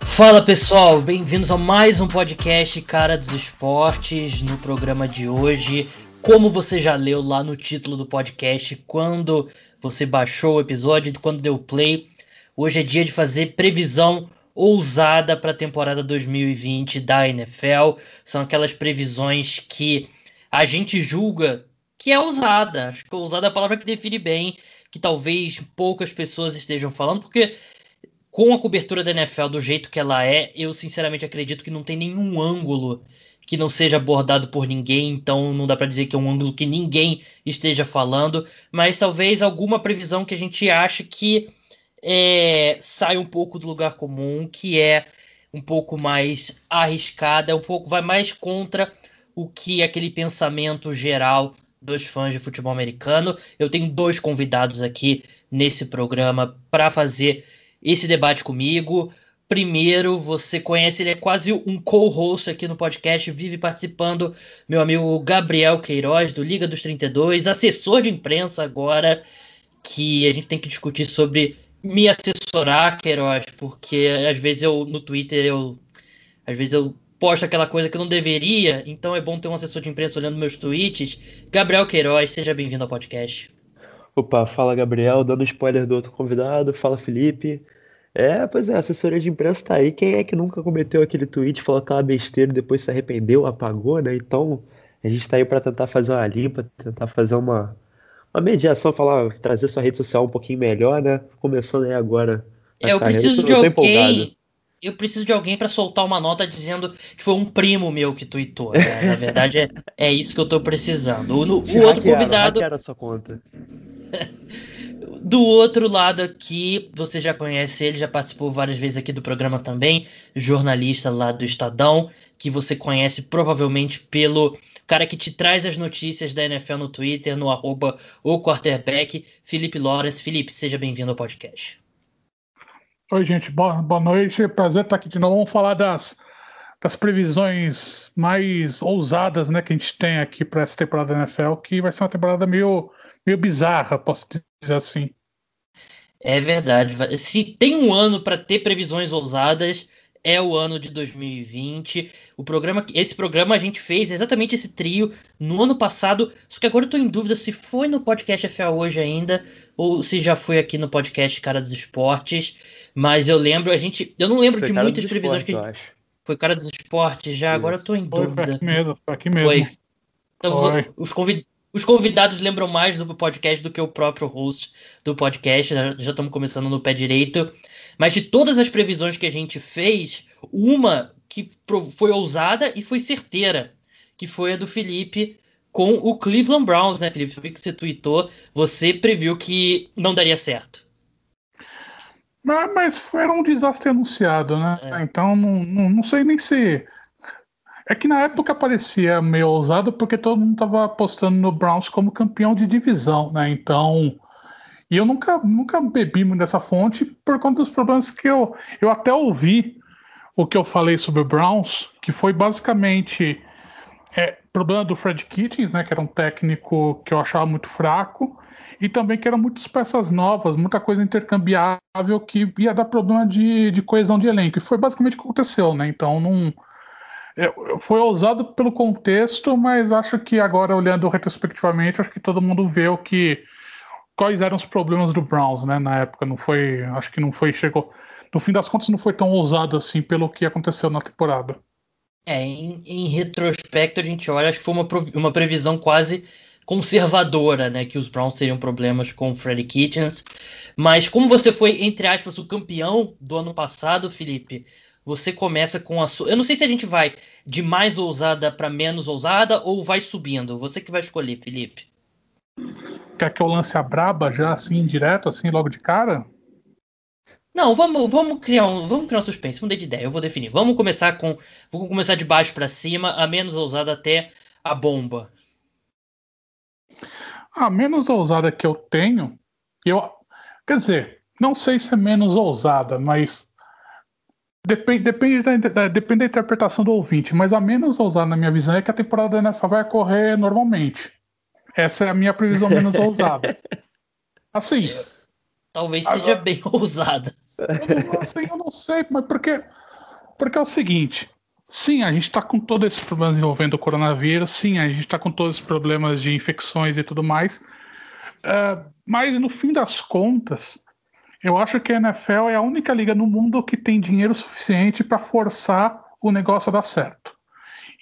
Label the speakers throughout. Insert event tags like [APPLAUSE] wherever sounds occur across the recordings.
Speaker 1: Fala pessoal, bem-vindos a mais um podcast Cara dos Esportes. No programa de hoje, como você já leu lá no título do podcast, quando você baixou o episódio, quando deu play, hoje é dia de fazer previsão ousada para a temporada 2020 da NFL. São aquelas previsões que a gente julga que é ousada. Acho que ousada é a palavra que define bem, que talvez poucas pessoas estejam falando, porque com a cobertura da NFL do jeito que ela é, eu sinceramente acredito que não tem nenhum ângulo que não seja abordado por ninguém, então não dá para dizer que é um ângulo que ninguém esteja falando, mas talvez alguma previsão que a gente acha que é, sai um pouco do lugar comum, que é um pouco mais arriscada, um pouco vai mais contra o que aquele pensamento geral dos fãs de futebol americano. Eu tenho dois convidados aqui nesse programa para fazer esse debate comigo. Primeiro, você conhece, ele é quase um co-host aqui no podcast, vive participando, meu amigo Gabriel Queiroz, do Liga dos 32, assessor de imprensa agora, que a gente tem que discutir sobre me assessorar, Queiroz, porque às vezes eu, no Twitter, eu às vezes eu posto aquela coisa que eu não deveria, então é bom ter um assessor de imprensa olhando meus tweets. Gabriel Queiroz, seja bem-vindo ao podcast.
Speaker 2: Opa, fala Gabriel, dando spoiler do outro convidado, fala Felipe. É, pois é, a assessoria de imprensa tá aí. Quem é que nunca cometeu aquele tweet, falou aquela besteira e depois se arrependeu, apagou, né? Então, a gente tá aí para tentar fazer uma limpa, tentar fazer uma, uma mediação, falar, trazer sua rede social um pouquinho melhor, né? Começando aí agora.
Speaker 1: É, eu preciso de alguém. Eu preciso de alguém para soltar uma nota dizendo que foi um primo meu que tweetou. Né? Na verdade, é, é isso que eu tô precisando. O, o outro convidado.
Speaker 2: Hackearam a sua conta. [LAUGHS]
Speaker 1: Do outro lado aqui, você já conhece ele, já participou várias vezes aqui do programa também, jornalista lá do Estadão, que você conhece provavelmente pelo cara que te traz as notícias da NFL no Twitter, no arroba o quarterback, Felipe Lores. Felipe, seja bem-vindo ao podcast.
Speaker 3: Oi, gente, boa, boa noite, prazer estar aqui de novo. Vamos falar das, das previsões mais ousadas né, que a gente tem aqui para essa temporada da NFL, que vai ser uma temporada meio meio bizarra, posso dizer assim.
Speaker 1: É verdade. Se tem um ano para ter previsões ousadas, é o ano de 2020. O programa, esse programa a gente fez exatamente esse trio no ano passado, só que agora eu tô em dúvida se foi no podcast FA hoje ainda ou se já foi aqui no podcast Cara dos Esportes. Mas eu lembro, a gente, eu não lembro foi de muitas previsões
Speaker 2: esportes,
Speaker 1: que foi Cara dos Esportes já. Isso. Agora eu tô em dúvida. Foi, foi
Speaker 3: aqui mesmo, foi aqui mesmo. Foi.
Speaker 1: Então, foi. os convidados os convidados lembram mais do podcast do que o próprio host do podcast. Já estamos começando no pé direito. Mas de todas as previsões que a gente fez, uma que foi ousada e foi certeira, que foi a do Felipe com o Cleveland Browns, né, Felipe? Eu vi que você tweetou, você previu que não daria certo.
Speaker 3: Mas, mas era um desastre anunciado, né? É. Então não, não, não sei nem se é que na época parecia meio ousado porque todo mundo estava apostando no Browns como campeão de divisão, né? Então. E eu nunca, nunca bebi nessa fonte por conta dos problemas que eu. Eu até ouvi o que eu falei sobre o Browns, que foi basicamente é, problema do Fred Kitchens, né? Que era um técnico que eu achava muito fraco. E também que eram muitas peças novas, muita coisa intercambiável que ia dar problema de, de coesão de elenco. E foi basicamente o que aconteceu, né? Então não foi ousado pelo contexto, mas acho que agora, olhando retrospectivamente, acho que todo mundo vê o que. Quais eram os problemas do Browns, né? Na época, não foi. Acho que não foi. Chegou. No fim das contas, não foi tão ousado assim pelo que aconteceu na temporada.
Speaker 1: É, em, em retrospecto, a gente olha, acho que foi uma, uma previsão quase conservadora, né? Que os Browns teriam problemas com o Freddie Kitchens. Mas como você foi, entre aspas, o campeão do ano passado, Felipe, você começa com a sua. Eu não sei se a gente vai de mais ousada para menos ousada ou vai subindo. Você que vai escolher, Felipe.
Speaker 3: Quer que eu lance a braba já assim, direto, assim, logo de cara?
Speaker 1: Não, vamos, vamos criar um, vamos criar um suspense, mudei de ideia, eu vou definir. Vamos começar com, vamos começar de baixo para cima, a menos ousada até a bomba.
Speaker 3: A menos ousada que eu tenho, eu, quer dizer, não sei se é menos ousada, mas Depende, depende, da, depende da interpretação do ouvinte, mas a menos ousada na minha visão é que a temporada da NFL vai correr normalmente. Essa é a minha previsão menos ousada. [LAUGHS] Assim,
Speaker 1: talvez Agora... seja bem [LAUGHS] ousada.
Speaker 3: Eu não, assim, eu não sei, mas porque, porque é o seguinte. Sim, a gente está com todos esses problemas envolvendo o coronavírus, sim, a gente está com todos os problemas de infecções e tudo mais. Uh, mas no fim das contas, eu acho que a NFL é a única liga no mundo que tem dinheiro suficiente para forçar o negócio a dar certo.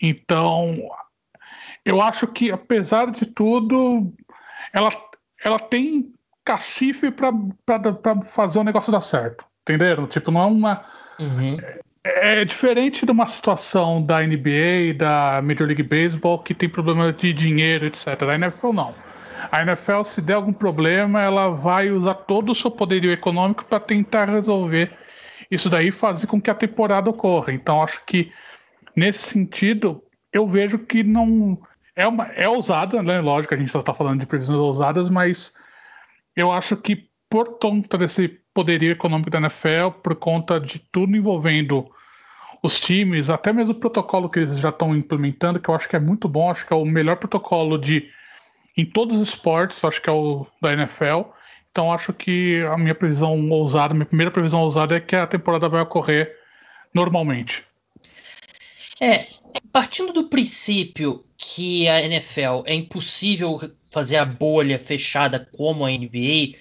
Speaker 3: Então, eu acho que, apesar de tudo, ela, ela tem cacife para fazer o negócio dar certo. Entenderam? Tipo, não é uma. Uhum. É, é diferente de uma situação da NBA da Major League Baseball que tem problema de dinheiro, etc. A NFL não. A NFL, se der algum problema, ela vai usar todo o seu poderio econômico para tentar resolver isso daí e fazer com que a temporada ocorra. Então, acho que nesse sentido, eu vejo que não. É, uma, é ousada, né? Lógico, a gente só está falando de previsões ousadas, mas eu acho que por conta desse poderio econômico da NFL, por conta de tudo envolvendo os times, até mesmo o protocolo que eles já estão implementando, que eu acho que é muito bom, acho que é o melhor protocolo de em todos os esportes, acho que é o da NFL. Então acho que a minha previsão ousada, minha primeira previsão ousada é que a temporada vai ocorrer normalmente.
Speaker 1: É, partindo do princípio que a NFL é impossível fazer a bolha fechada como a NBA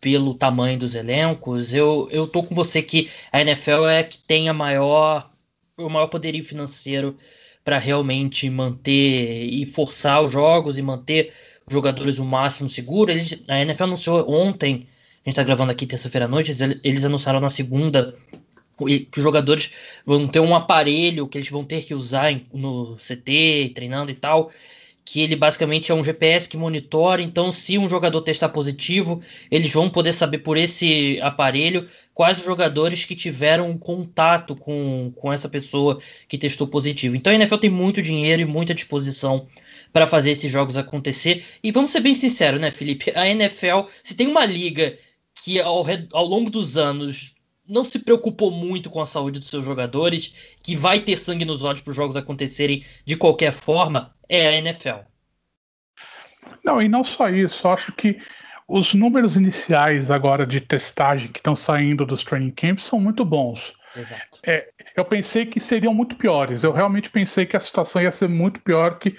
Speaker 1: pelo tamanho dos elencos, eu, eu tô com você que a NFL é que tem a maior, o maior poderio financeiro para realmente manter e forçar os jogos e manter os jogadores o máximo seguro. Eles, a NFL anunciou ontem, a gente está gravando aqui terça-feira à noite, eles, eles anunciaram na segunda que os jogadores vão ter um aparelho que eles vão ter que usar no CT, treinando e tal, que ele basicamente é um GPS que monitora, então se um jogador testar positivo, eles vão poder saber por esse aparelho quais os jogadores que tiveram contato com, com essa pessoa que testou positivo. Então a NFL tem muito dinheiro e muita disposição para fazer esses jogos acontecer. E vamos ser bem sinceros, né, Felipe? A NFL, se tem uma liga que ao, ao longo dos anos não se preocupou muito com a saúde dos seus jogadores, que vai ter sangue nos olhos para os jogos acontecerem de qualquer forma, é a NFL.
Speaker 3: Não, e não só isso, acho que os números iniciais agora de testagem que estão saindo dos training camps são muito bons.
Speaker 1: Exato.
Speaker 3: É, eu pensei que seriam muito piores. Eu realmente pensei que a situação ia ser muito pior que,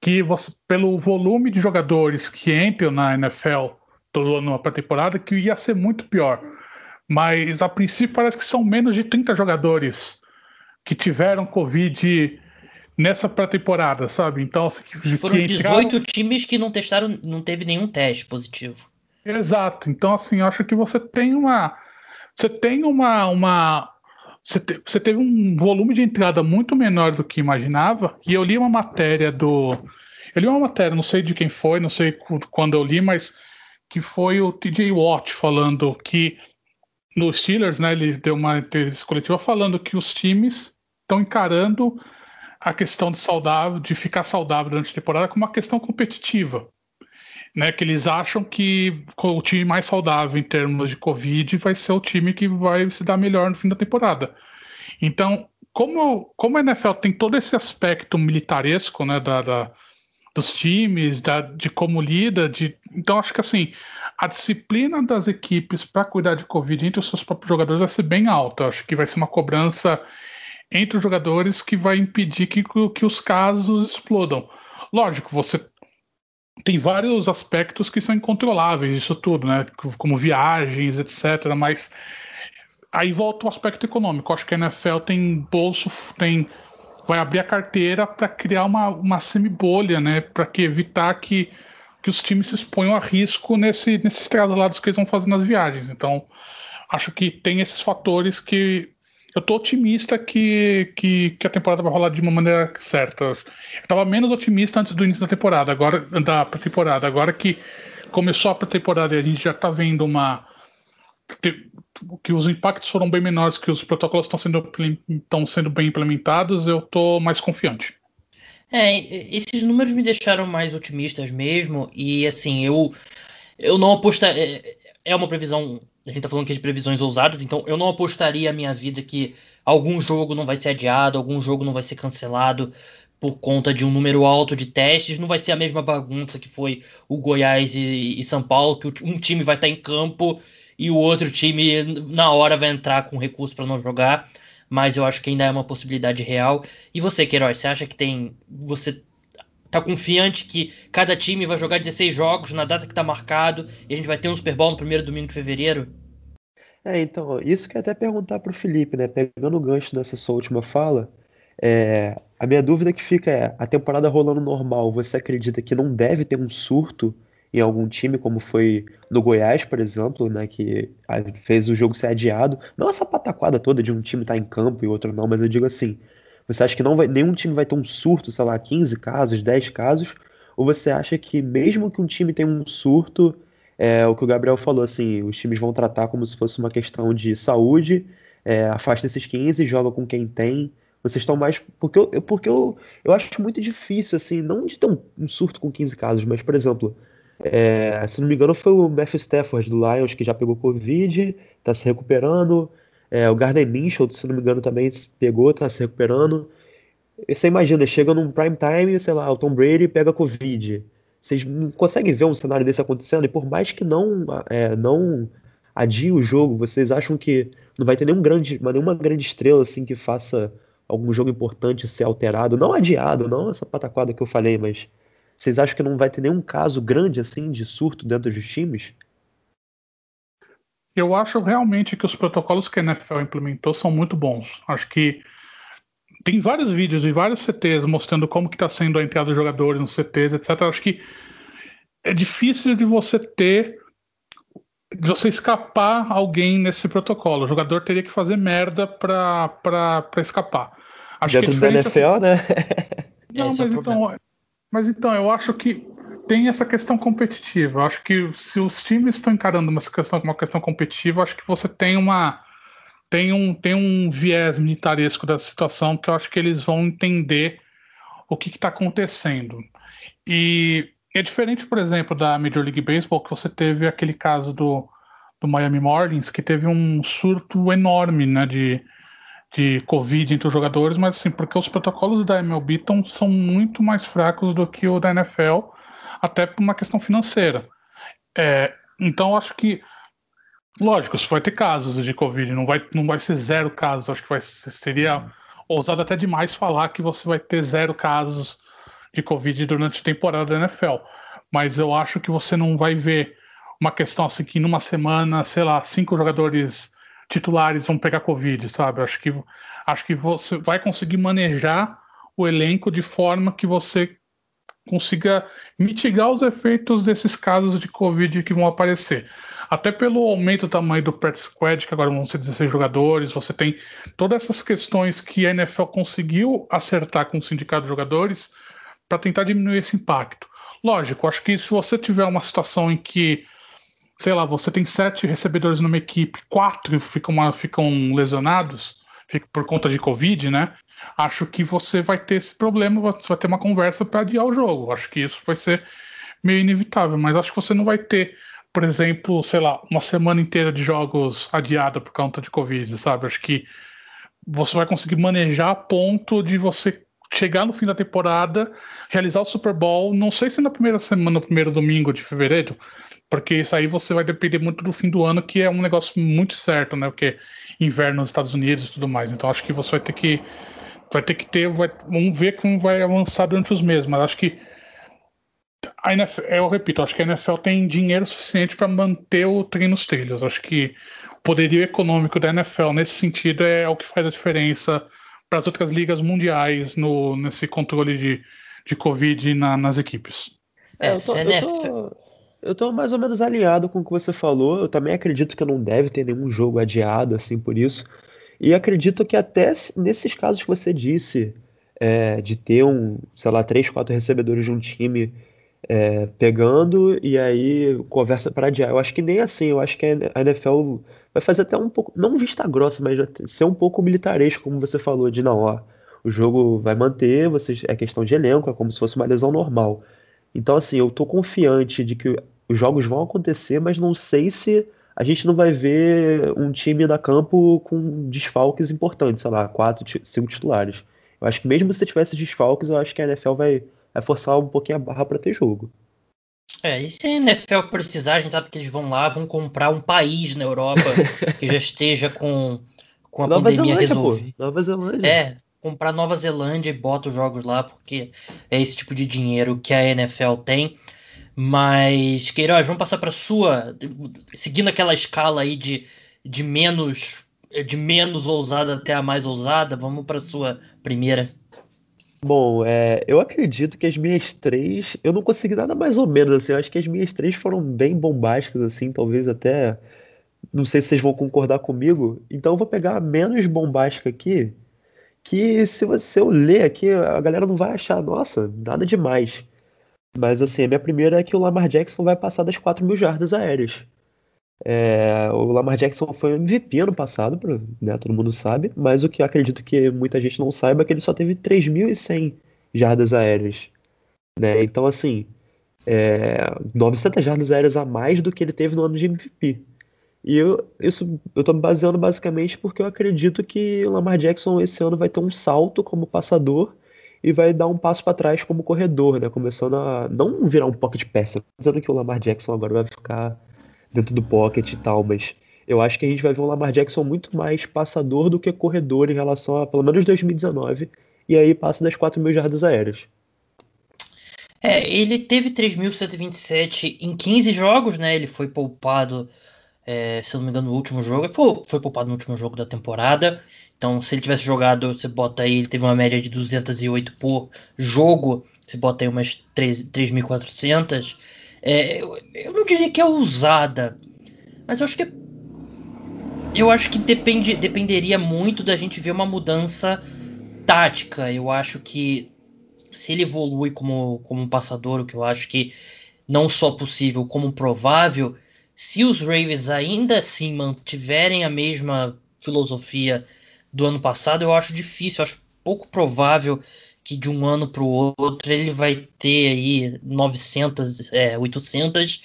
Speaker 3: que você, pelo volume de jogadores que entram na NFL todo ano para temporada, que ia ser muito pior. Mas a princípio parece que são menos de 30 jogadores que tiveram Covid nessa pré-temporada, sabe? Então, assim,
Speaker 1: que, foram que 18 times que não testaram, não teve nenhum teste positivo.
Speaker 3: Exato. Então, assim, eu acho que você tem uma. Você tem uma. uma você, te, você teve um volume de entrada muito menor do que imaginava. E eu li uma matéria do. Eu li uma matéria, não sei de quem foi, não sei quando eu li, mas que foi o TJ Watt falando que no Steelers, né, ele deu uma entrevista coletiva falando que os times estão encarando a questão de saudável, de ficar saudável durante a temporada como uma questão competitiva. Né, que eles acham que o time mais saudável em termos de Covid vai ser o time que vai se dar melhor no fim da temporada. Então, como, como a NFL tem todo esse aspecto militaresco né, da, da dos times, da, de como lida, de, então acho que assim, a disciplina das equipes para cuidar de Covid entre os seus próprios jogadores vai ser bem alta. Acho que vai ser uma cobrança entre os jogadores que vai impedir que, que os casos explodam. Lógico, você tem vários aspectos que são incontroláveis, isso tudo, né? Como viagens, etc. Mas aí volta o aspecto econômico. Acho que a NFL tem bolso, tem vai abrir a carteira para criar uma, uma semi-bolha, né? Para que evitar que que os times se exponham a risco nesse, nesses traslados que eles vão fazer nas viagens. Então, acho que tem esses fatores que eu tô otimista que, que, que, a temporada vai rolar de uma maneira certa. Eu tava menos otimista antes do início da temporada, agora da temporada. Agora que começou a temporada e a gente já tá vendo uma que os impactos foram bem menores, que os protocolos estão sendo, estão sendo bem implementados, eu tô mais confiante.
Speaker 1: É, esses números me deixaram mais otimistas mesmo, e assim, eu, eu não apostaria. É, é uma previsão. A gente tá falando aqui de previsões ousadas, então eu não apostaria a minha vida que algum jogo não vai ser adiado, algum jogo não vai ser cancelado por conta de um número alto de testes. Não vai ser a mesma bagunça que foi o Goiás e, e São Paulo, que um time vai estar em campo e o outro time na hora vai entrar com recurso para não jogar, mas eu acho que ainda é uma possibilidade real. E você, Queiroz, você acha que tem. Você tá confiante que cada time vai jogar 16 jogos na data que tá marcado e a gente vai ter um Super Bowl no primeiro domingo de fevereiro?
Speaker 2: É, então, isso que até perguntar pro Felipe, né? Pegando o gancho dessa sua última fala, é, a minha dúvida que fica é, a temporada rolando normal, você acredita que não deve ter um surto em algum time, como foi no Goiás, por exemplo, né, que fez o jogo ser adiado? Não essa pataquada toda de um time estar tá em campo e outro não, mas eu digo assim, você acha que não vai, nenhum time vai ter um surto, sei lá, 15 casos, 10 casos? Ou você acha que mesmo que um time tenha um surto, é o que o Gabriel falou, assim, os times vão tratar como se fosse uma questão de saúde, é, afasta esses 15, joga com quem tem, vocês estão mais. Porque eu, porque eu, eu acho muito difícil, assim, não de ter um, um surto com 15 casos, mas, por exemplo, é, se não me engano, foi o Matthew Stafford do Lions que já pegou Covid, tá se recuperando. É, o Gardner Minshew, se não me engano, também pegou, tá se recuperando. E você imagina, chega num prime time, sei lá, o Tom Brady pega Covid. Vocês não conseguem ver um cenário desse acontecendo? E por mais que não, é, não adie o jogo, vocês acham que não vai ter nenhum grande, nenhuma grande estrela assim que faça algum jogo importante ser alterado, não adiado, não essa pataquada que eu falei, mas vocês acham que não vai ter nenhum caso grande assim de surto dentro dos times?
Speaker 3: Eu acho realmente que os protocolos que a NFL implementou são muito bons. Acho que tem vários vídeos e vários CTs mostrando como que está sendo a entrada dos jogadores nos CTs, etc. Acho que é difícil de você ter de você escapar alguém nesse protocolo. O jogador teria que fazer merda para escapar.
Speaker 2: Acho Dentro que é da NFL, né? [LAUGHS]
Speaker 3: Não, mas, é então, mas então, eu acho que tem essa questão competitiva. Acho que se os times estão encarando uma questão como uma questão competitiva, acho que você tem uma tem um tem um viés militaresco da situação que eu acho que eles vão entender o que está acontecendo. E é diferente, por exemplo, da Major League Baseball, que você teve aquele caso do, do Miami Marlins, que teve um surto enorme, né, de, de Covid entre os jogadores, mas assim, porque os protocolos da MLB tão, são muito mais fracos do que o da NFL, até por uma questão financeira. É, então, acho que, lógico, vai ter casos de Covid, não vai, não vai ser zero casos, acho que vai, seria ousado até demais falar que você vai ter zero casos de Covid durante a temporada da NFL. Mas eu acho que você não vai ver uma questão assim que numa semana, sei lá, cinco jogadores titulares vão pegar Covid, sabe? Acho que, acho que você vai conseguir manejar o elenco de forma que você consiga mitigar os efeitos desses casos de Covid que vão aparecer. Até pelo aumento do tamanho do practice squad, que agora vão ser 16 jogadores, você tem todas essas questões que a NFL conseguiu acertar com o sindicato de jogadores para tentar diminuir esse impacto. Lógico, acho que se você tiver uma situação em que sei lá, você tem sete recebedores numa equipe, quatro ficam, ficam lesionados por conta de Covid, né? Acho que você vai ter esse problema, você vai ter uma conversa para adiar o jogo. Acho que isso vai ser meio inevitável, mas acho que você não vai ter, por exemplo, sei lá, uma semana inteira de jogos adiada por conta de Covid, sabe? Acho que você vai conseguir manejar a ponto de você chegar no fim da temporada, realizar o Super Bowl, não sei se na primeira semana, no primeiro domingo de fevereiro, porque isso aí você vai depender muito do fim do ano, que é um negócio muito certo, né? Porque inverno nos Estados Unidos e tudo mais. Então acho que você vai ter que vai ter que ter, vai, vamos ver como vai avançar durante os meses, mas acho que a NFL, eu repito, acho que a NFL tem dinheiro suficiente para manter o trem nos trilhos. Acho que o poderio econômico da NFL nesse sentido é o que faz a diferença para as outras ligas mundiais no, nesse controle de, de Covid na, nas equipes.
Speaker 2: É, eu tô, eu tô, eu tô mais ou menos alinhado com o que você falou. Eu também acredito que não deve ter nenhum jogo adiado, assim, por isso. E acredito que até nesses casos que você disse, é, de ter um, sei lá, três, quatro recebedores de um time é, pegando e aí conversa para adiar. Eu acho que nem assim, eu acho que a NFL vai fazer até um pouco, não vista grossa, mas ser um pouco militaresco, como você falou, de não, ó, o jogo vai manter, vocês, é questão de elenco, é como se fosse uma lesão normal. Então, assim, eu tô confiante de que os jogos vão acontecer, mas não sei se a gente não vai ver um time na campo com desfalques importantes, sei lá, quatro, cinco titulares. Eu acho que mesmo se tivesse desfalques, eu acho que a NFL vai, vai forçar um pouquinho a barra para ter jogo.
Speaker 1: É, e se a NFL precisar, a gente sabe que eles vão lá, vão comprar um país na Europa [LAUGHS] que já esteja com, com a Nova pandemia resolvida.
Speaker 2: Nova Zelândia.
Speaker 1: É, comprar Nova Zelândia e bota os jogos lá, porque é esse tipo de dinheiro que a NFL tem. Mas, Queiroz, vamos passar para sua. Seguindo aquela escala aí de, de menos de menos ousada até a mais ousada, vamos para sua primeira.
Speaker 2: Bom, é, eu acredito que as minhas três. Eu não consegui nada mais ou menos, assim. Eu acho que as minhas três foram bem bombásticas, assim. Talvez até. Não sei se vocês vão concordar comigo. Então eu vou pegar a menos bombástica aqui. Que se você eu ler aqui, a galera não vai achar, nossa, nada demais. Mas assim, a minha primeira é que o Lamar Jackson vai passar das 4 mil jardas aéreas. É, o Lamar Jackson foi MVP ano passado, né, todo mundo sabe, mas o que eu acredito que muita gente não saiba é que ele só teve 3.100 jardas aéreas. Né? Então, assim, é, 900 jardas aéreas a mais do que ele teve no ano de MVP. E eu, isso eu tô me baseando basicamente porque eu acredito que o Lamar Jackson esse ano vai ter um salto como passador e vai dar um passo para trás como corredor, né? Começando a não virar um pocket passer, dizendo que o Lamar Jackson agora vai ficar dentro do pocket e tal, mas eu acho que a gente vai ver um Lamar Jackson muito mais passador do que corredor em relação a pelo menos 2019, e aí passa das 4 mil jardas aéreas.
Speaker 1: É, ele teve 3.127 em 15 jogos, né? Ele foi poupado, é, se eu não me engano, no último jogo. Foi, foi poupado no último jogo da temporada. Então, se ele tivesse jogado, você bota aí, ele teve uma média de 208 por jogo, você bota aí umas 3.400. É, eu, eu, não diria que é ousada, mas eu acho que eu acho que depende, dependeria muito da gente ver uma mudança tática. Eu acho que se ele evolui como, como um passador, o que eu acho que não só possível, como provável, se os Ravens ainda assim mantiverem a mesma filosofia do ano passado, eu acho difícil, eu acho pouco provável que de um ano para o outro ele vai ter aí 900, é, 800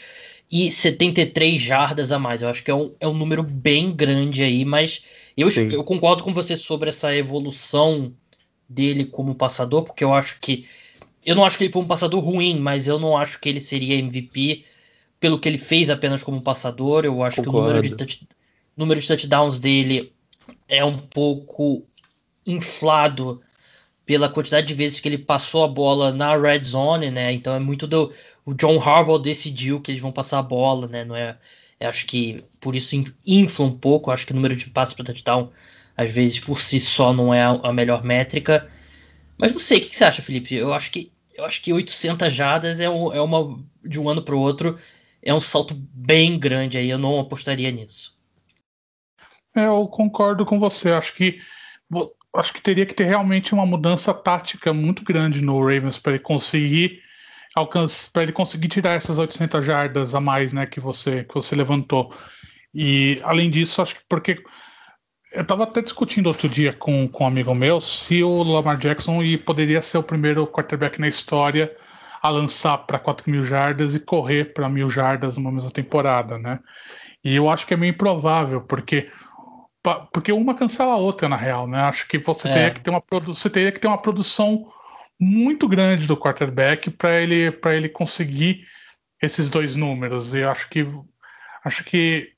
Speaker 1: e 73 jardas a mais. Eu acho que é um, é um número bem grande aí, mas eu, eu concordo com você sobre essa evolução dele como passador, porque eu acho que. Eu não acho que ele foi um passador ruim, mas eu não acho que ele seria MVP pelo que ele fez apenas como passador. Eu acho concordo. que o número de, touch, número de touchdowns dele é um pouco inflado pela quantidade de vezes que ele passou a bola na red zone, né? Então é muito do o John Harbaugh decidiu que eles vão passar a bola, né? Não é, é acho que por isso infla um pouco, acho que o número de passos para touchdown às vezes por si só não é a, melhor métrica. Mas não sei, o que, que, você acha, Felipe? Eu acho que eu acho que 800 jadas é, um, é uma de um ano para o outro é um salto bem grande aí, eu não apostaria nisso.
Speaker 3: Eu concordo com você, acho que acho que teria que ter realmente uma mudança tática muito grande no Ravens para ele conseguir alcançar, para ele conseguir tirar essas 800 jardas a mais, né, que você que você levantou. E além disso, acho que porque eu estava até discutindo outro dia com, com um amigo meu se o Lamar Jackson poderia ser o primeiro quarterback na história a lançar para 4 mil jardas e correr para mil jardas numa mesma temporada, né? E eu acho que é meio improvável, porque porque uma cancela a outra, na real, né? Acho que você, é. teria, que ter uma você teria que ter uma produção muito grande do quarterback para ele, ele conseguir esses dois números. E acho que acho que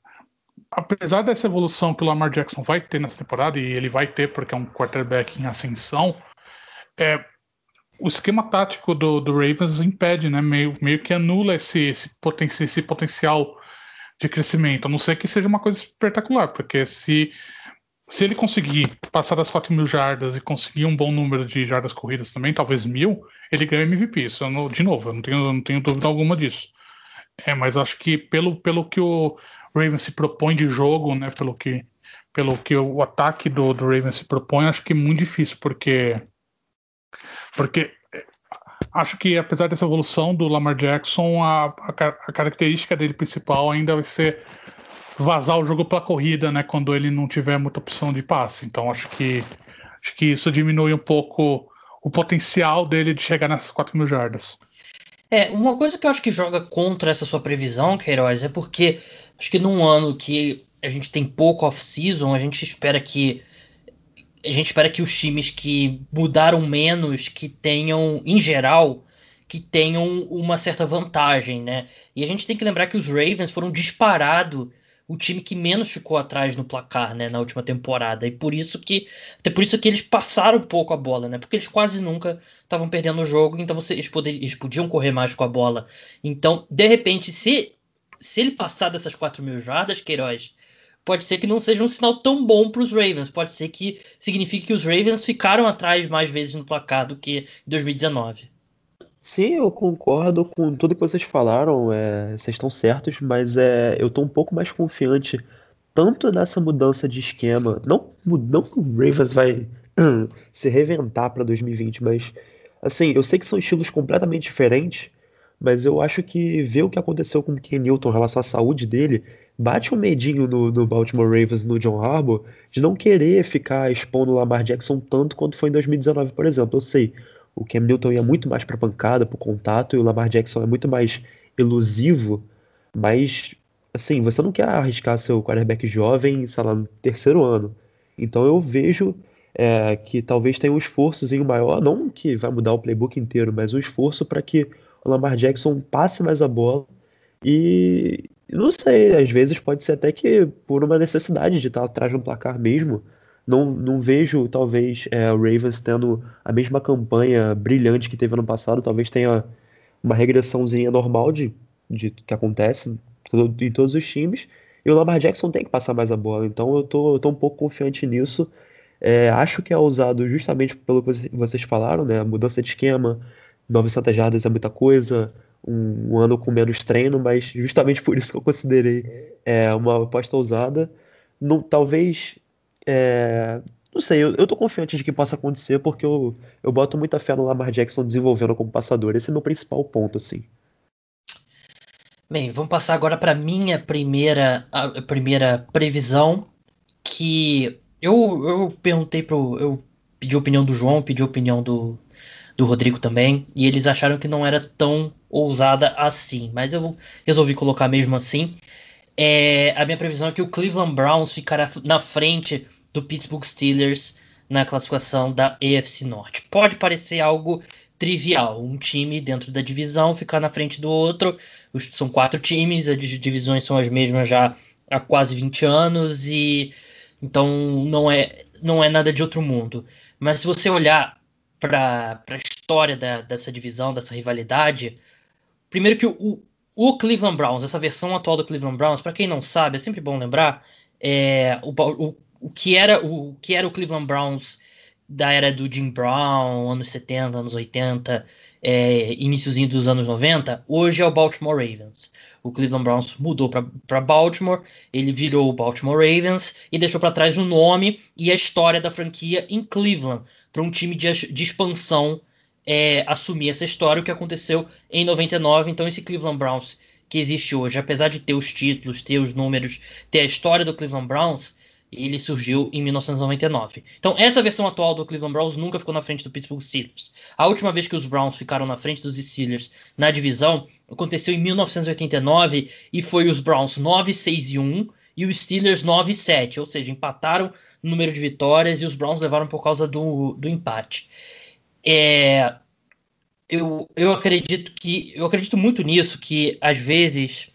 Speaker 3: apesar dessa evolução que o Lamar Jackson vai ter nessa temporada, e ele vai ter porque é um quarterback em ascensão, é, o esquema tático do, do Ravens impede, né? Meio, meio que anula esse, esse, poten esse potencial de crescimento, a não ser que seja uma coisa espetacular, porque se, se ele conseguir passar das 4 mil jardas e conseguir um bom número de jardas corridas também, talvez mil, ele ganha MVP. Isso, não, de novo, eu não tenho, não tenho dúvida alguma disso. É, mas acho que pelo, pelo que o Ravens se propõe de jogo, né, pelo que, pelo que o ataque do, do Ravens se propõe, acho que é muito difícil, porque porque acho que apesar dessa evolução do Lamar Jackson, a, a, a característica dele principal ainda vai ser vazar o jogo para corrida, né, quando ele não tiver muita opção de passe. Então acho que acho que isso diminui um pouco o potencial dele de chegar nessas 4 mil jardas.
Speaker 1: É, uma coisa que eu acho que joga contra essa sua previsão, Queiroz, é porque acho que num ano que a gente tem pouco off-season, a gente espera que a gente espera que os times que mudaram menos, que tenham, em geral, que tenham uma certa vantagem, né? E a gente tem que lembrar que os Ravens foram disparado o time que menos ficou atrás no placar, né, na última temporada. E por isso que até por isso que eles passaram um pouco a bola, né? Porque eles quase nunca estavam perdendo o jogo, então você, eles, poder, eles podiam correr mais com a bola. Então, de repente, se se ele passar dessas 4 mil jardas, Queiroz, pode ser que não seja um sinal tão bom para os Ravens. Pode ser que signifique que os Ravens ficaram atrás mais vezes no placar do que em 2019.
Speaker 2: Sim, eu concordo com tudo que vocês falaram, é, vocês estão certos, mas é, eu estou um pouco mais confiante tanto nessa mudança de esquema, não, não que o Ravens vai [CLEARS THROAT] se reventar para 2020, mas assim, eu sei que são estilos completamente diferentes, mas eu acho que ver o que aconteceu com o Ken Newton em relação à saúde dele, bate um medinho no, no Baltimore Ravens, no John Harbaugh, de não querer ficar expondo o Lamar Jackson tanto quanto foi em 2019, por exemplo. Eu sei, o Cam Newton ia muito mais para pancada, para contato, e o Lamar Jackson é muito mais elusivo, mas assim, você não quer arriscar seu quarterback jovem, sei lá, no terceiro ano. Então eu vejo é, que talvez tenha um esforçozinho maior, não que vai mudar o playbook inteiro, mas um esforço para que o Lamar Jackson passe mais a bola e não sei, às vezes pode ser até que por uma necessidade de estar atrás do placar mesmo, não, não vejo, talvez, é, o Ravens tendo a mesma campanha brilhante que teve ano passado. Talvez tenha uma regressãozinha normal de, de que acontece em todos os times. E o Lamar Jackson tem que passar mais a bola. Então eu tô, eu tô um pouco confiante nisso. É, acho que é usado justamente pelo que vocês falaram, né? A mudança de esquema, 900 jardas é muita coisa, um, um, ano com menos treino, mas justamente [LAUGHS] por isso que eu considerei é, uma aposta ousada. Não, talvez é, não sei, eu, eu tô confiante de que possa acontecer porque eu, eu boto muita fé no Lamar Jackson desenvolvendo como passador. Esse é meu principal ponto, assim.
Speaker 1: Bem, vamos passar agora para minha primeira, a primeira previsão, que eu, eu perguntei pro. Eu pedi a opinião do João, pedi a opinião do, do Rodrigo também, e eles acharam que não era tão ousada assim, mas eu resolvi colocar mesmo assim. É, a minha previsão é que o Cleveland Browns ficará na frente do Pittsburgh Steelers na classificação da AFC Norte. Pode parecer algo trivial, um time dentro da divisão ficar na frente do outro. São quatro times, as divisões são as mesmas já há quase 20 anos e então não é não é nada de outro mundo. Mas se você olhar para a história da, dessa divisão, dessa rivalidade, primeiro que o, o Cleveland Browns, essa versão atual do Cleveland Browns, para quem não sabe, é sempre bom lembrar, é, o, o, o, que era, o, o que era o Cleveland Browns da era do Jim Brown, anos 70, anos 80, é, iníciozinho dos anos 90, hoje é o Baltimore Ravens. O Cleveland Browns mudou para Baltimore, ele virou o Baltimore Ravens e deixou para trás o nome e a história da franquia em Cleveland, para um time de, de expansão é, assumir essa história, o que aconteceu em 99. Então, esse Cleveland Browns que existe hoje, apesar de ter os títulos, ter os números, ter a história do Cleveland Browns, ele surgiu em 1999. Então, essa versão atual do Cleveland Browns nunca ficou na frente do Pittsburgh Steelers. A última vez que os Browns ficaram na frente dos Steelers na divisão aconteceu em 1989 e foi os Browns 9, 6 e 1 e os Steelers 9 e 7, ou seja, empataram no número de vitórias e os Browns levaram por causa do, do empate. É, eu, eu acredito que eu acredito muito nisso que às vezes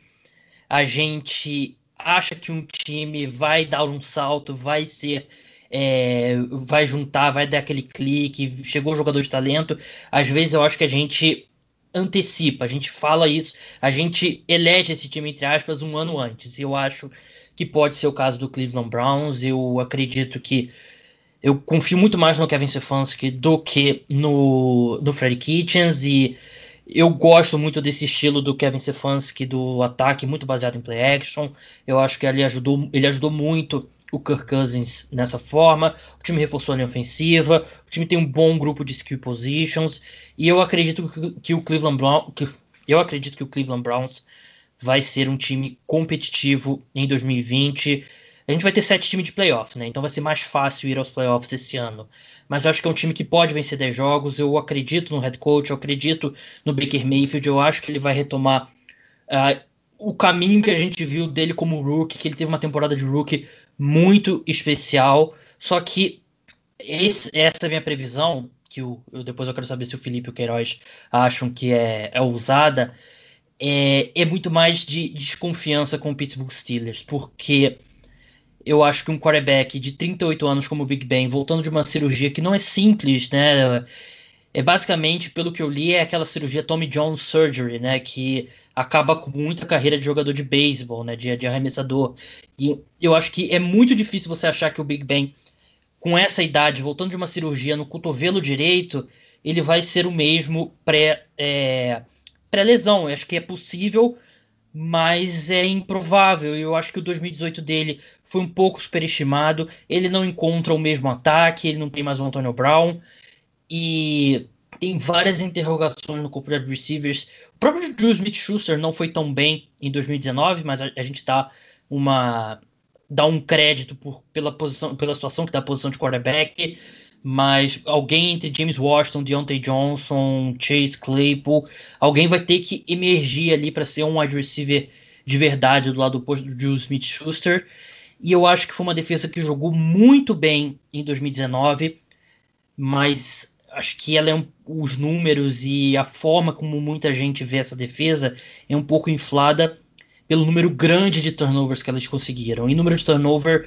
Speaker 1: a gente acha que um time vai dar um salto, vai ser é, vai juntar, vai dar aquele clique, chegou o jogador de talento. Às vezes eu acho que a gente antecipa, a gente fala isso, a gente elege esse time entre aspas um ano antes. Eu acho que pode ser o caso do Cleveland Browns. Eu acredito que eu confio muito mais no Kevin Stefanski do que no, no Freddy Kitchens e eu gosto muito desse estilo do Kevin Stefanski do ataque, muito baseado em play action. Eu acho que ele ajudou, ele ajudou muito o Kirk Cousins nessa forma. O time reforçou a linha ofensiva, o time tem um bom grupo de skill positions e eu acredito que, o Cleveland Browns, eu acredito que o Cleveland Browns vai ser um time competitivo em 2020 a gente vai ter sete times de playoff, né? Então vai ser mais fácil ir aos playoffs esse ano. Mas acho que é um time que pode vencer 10 jogos. Eu acredito no head coach, eu acredito no Baker Mayfield. Eu acho que ele vai retomar uh, o caminho que a gente viu dele como rookie, que ele teve uma temporada de rookie muito especial. Só que esse, essa é a minha previsão, que eu, depois eu quero saber se o Felipe e o Queiroz acham que é, é ousada, é, é muito mais de desconfiança com o Pittsburgh Steelers, porque eu acho que um quarterback de 38 anos como o Big Ben, voltando de uma cirurgia que não é simples, né? É basicamente, pelo que eu li, é aquela cirurgia Tommy John Surgery, né? Que acaba com muita carreira de jogador de beisebol, né? De, de arremessador. E eu acho que é muito difícil você achar que o Big Ben, com essa idade, voltando de uma cirurgia no cotovelo direito, ele vai ser o mesmo pré, é, pré-lesão. Eu acho que é possível, mas é improvável. Eu acho que o 2018 dele foi um pouco superestimado. Ele não encontra o mesmo ataque, ele não tem mais o Antonio Brown. E tem várias interrogações no corpo de receivers. O próprio Drew Smith-Schuster não foi tão bem em 2019, mas a, a gente dá uma dá um crédito por, pela posição, pela situação que dá a posição de quarterback. Mas alguém entre James Washington, Deontay Johnson, Chase Claypool, alguém vai ter que emergir ali para ser um wide receiver de verdade do lado oposto do Drew Smith-Schuster. E eu acho que foi uma defesa que jogou muito bem em 2019, mas acho que ela é um, os números e a forma como muita gente vê essa defesa é um pouco inflada pelo número grande de turnovers que elas conseguiram. E número de turnover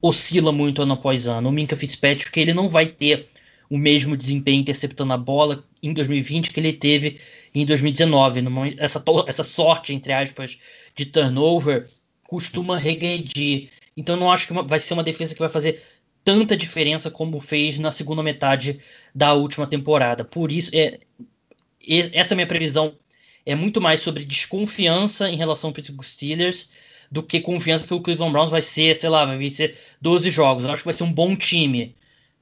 Speaker 1: oscila muito ano após ano. O Minka Fitzpatrick ele não vai ter o mesmo desempenho interceptando a bola em 2020 que ele teve em 2019. Essa, essa sorte, entre aspas, de turnover costuma regredir. Então não acho que uma, vai ser uma defesa que vai fazer tanta diferença como fez na segunda metade da última temporada. Por isso, é, essa minha previsão é muito mais sobre desconfiança em relação ao Pittsburgh Steelers do que confiança que o Cleveland Browns vai ser, sei lá, vai ser 12 jogos. Eu acho que vai ser um bom time.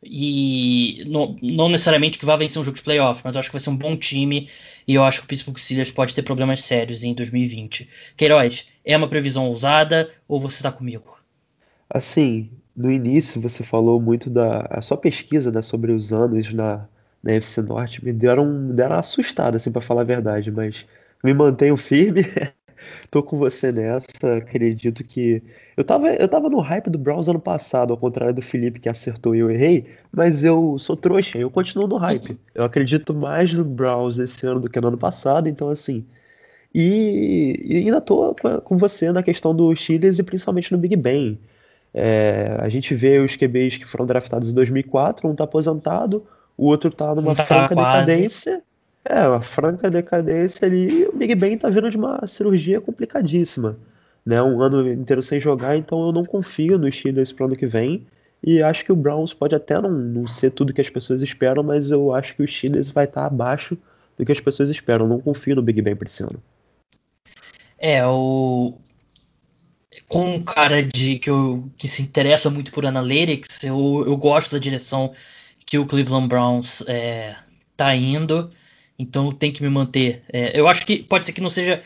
Speaker 1: E não, não necessariamente que vá vencer um jogo de playoff, mas acho que vai ser um bom time. E eu acho que o Pittsburgh Steelers pode ter problemas sérios em 2020. Queiroz, é uma previsão ousada ou você está comigo?
Speaker 2: Assim, no início você falou muito da a sua pesquisa, né, sobre os anos na, na FC Norte me deram, deram uma assustada, assim, para falar a verdade, mas me mantenho firme. [LAUGHS] Tô com você nessa, acredito que. Eu tava, eu tava no hype do Browns ano passado, ao contrário do Felipe que acertou e eu errei, mas eu sou trouxa, eu continuo no hype. Eu acredito mais no Browns esse ano do que no ano passado, então assim. E, e ainda tô com você na questão do Chiles e principalmente no Big Ben. É, a gente vê os QBs que foram draftados em 2004, um tá aposentado, o outro tá numa tá franca quase. decadência. É, uma franca decadência ali, o Big Ben tá vindo de uma cirurgia complicadíssima. Né, um ano inteiro sem jogar, então eu não confio no Steelers pro ano que vem. E acho que o Browns pode até não, não ser tudo que as pessoas esperam, mas eu acho que o Steelers vai estar tá abaixo do que as pessoas esperam. Não confio no Big Ben para esse ano.
Speaker 1: É, o, com um cara de que, eu, que se interessa muito por analytics, eu, eu gosto da direção que o Cleveland Browns é, tá indo, então tem que me manter. É, eu acho que pode ser que não seja.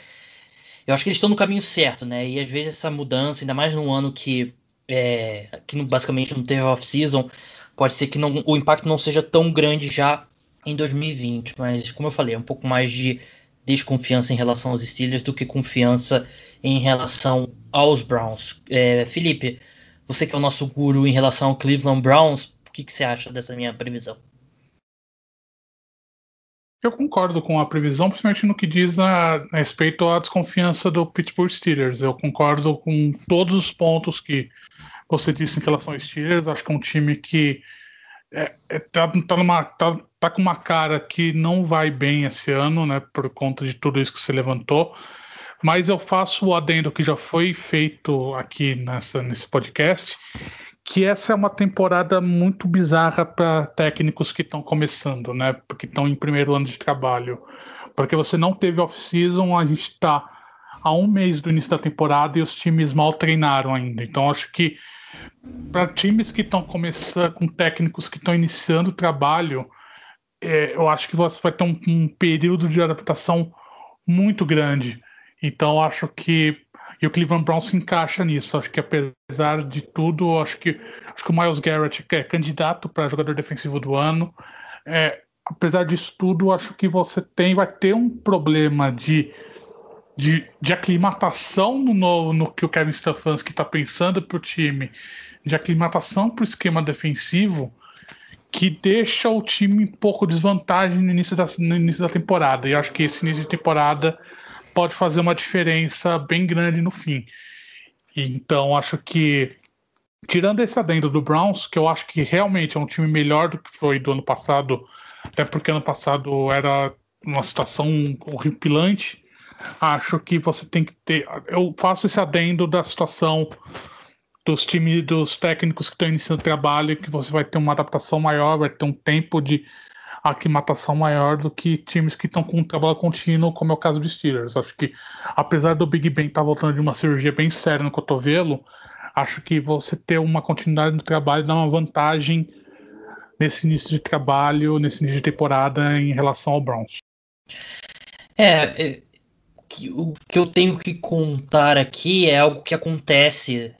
Speaker 1: Eu acho que eles estão no caminho certo, né? E às vezes essa mudança, ainda mais num ano que, é, que basicamente não teve off-season, pode ser que não, o impacto não seja tão grande já em 2020. Mas, como eu falei, é um pouco mais de desconfiança em relação aos Steelers do que confiança em relação aos Browns. É, Felipe, você que é o nosso guru em relação ao Cleveland Browns, o que, que você acha dessa minha previsão?
Speaker 3: Eu concordo com a previsão, principalmente no que diz a, a, respeito à desconfiança do Pittsburgh Steelers. Eu concordo com todos os pontos que você disse em relação aos Steelers. Acho que é um time que é, é, tá, tá, tá, tá com uma cara que não vai bem esse ano, né? Por conta de tudo isso que você levantou. Mas eu faço o adendo que já foi feito aqui nessa, nesse podcast, que essa é uma temporada muito bizarra para técnicos que estão começando, né? Porque estão em primeiro ano de trabalho. Porque você não teve off-season, a gente está a um mês do início da temporada e os times mal treinaram ainda. Então acho que para times que estão começando, com técnicos que estão iniciando o trabalho, é, eu acho que você vai ter um, um, período de adaptação muito grande. Então, acho que. E o Cleveland Browns se encaixa nisso. Acho que, apesar de tudo, acho que, acho que o Miles Garrett é candidato para jogador defensivo do ano. É, apesar disso tudo, acho que você tem, vai ter um problema de de, de aclimatação no, no que o Kevin Stefanski está pensando para o time, de aclimatação para o esquema defensivo, que deixa o time um pouco desvantagem no início da, no início da temporada. E acho que esse início de temporada pode fazer uma diferença bem grande no fim. Então, acho que, tirando esse adendo do Browns, que eu acho que realmente é um time melhor do que foi do ano passado, até porque ano passado era uma situação horripilante, acho que você tem que ter. Eu faço esse adendo da situação dos times, dos técnicos que estão iniciando o trabalho, que você vai ter uma adaptação maior, vai ter um tempo de aclimatação maior do que times que estão com trabalho contínuo, como é o caso dos Steelers. Acho que, apesar do Big Ben estar tá voltando de uma cirurgia bem séria no cotovelo, acho que você ter uma continuidade no trabalho dá uma vantagem nesse início de trabalho, nesse início de temporada em relação ao Browns.
Speaker 1: É, é o que eu tenho que contar aqui é algo que acontece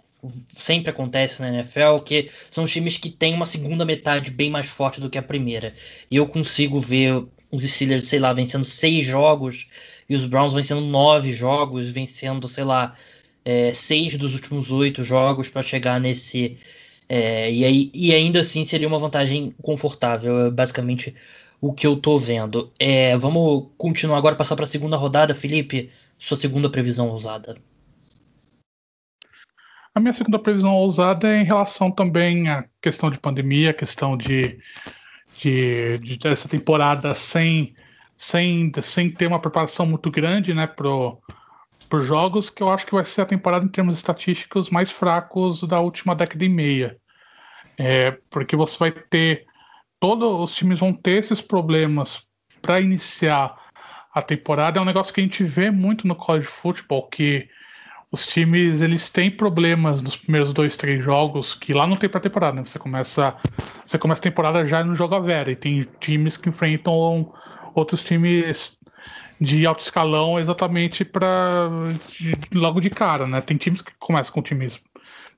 Speaker 1: sempre acontece na NFL, que são times que têm uma segunda metade bem mais forte do que a primeira. E eu consigo ver os Steelers, sei lá, vencendo seis jogos e os Browns vencendo nove jogos, vencendo, sei lá, é, seis dos últimos oito jogos para chegar nesse. É, e, aí, e ainda assim seria uma vantagem confortável, é basicamente o que eu tô vendo. É, vamos continuar agora, passar para a segunda rodada, Felipe, sua segunda previsão ousada.
Speaker 3: A minha segunda previsão ousada é em relação também à questão de pandemia, a questão de, de, de dessa temporada sem, sem, sem ter uma preparação muito grande né, para os jogos, que eu acho que vai ser a temporada em termos estatísticos mais fracos da última década e meia. É, porque você vai ter. Todos os times vão ter esses problemas para iniciar a temporada. É um negócio que a gente vê muito no college football, que os times eles têm problemas nos primeiros dois, três jogos que lá não tem para temporada. Né? Você começa, você começa a temporada já no jogo a vera e tem times que enfrentam outros times de alto escalão exatamente para logo de cara, né? Tem times que começam com times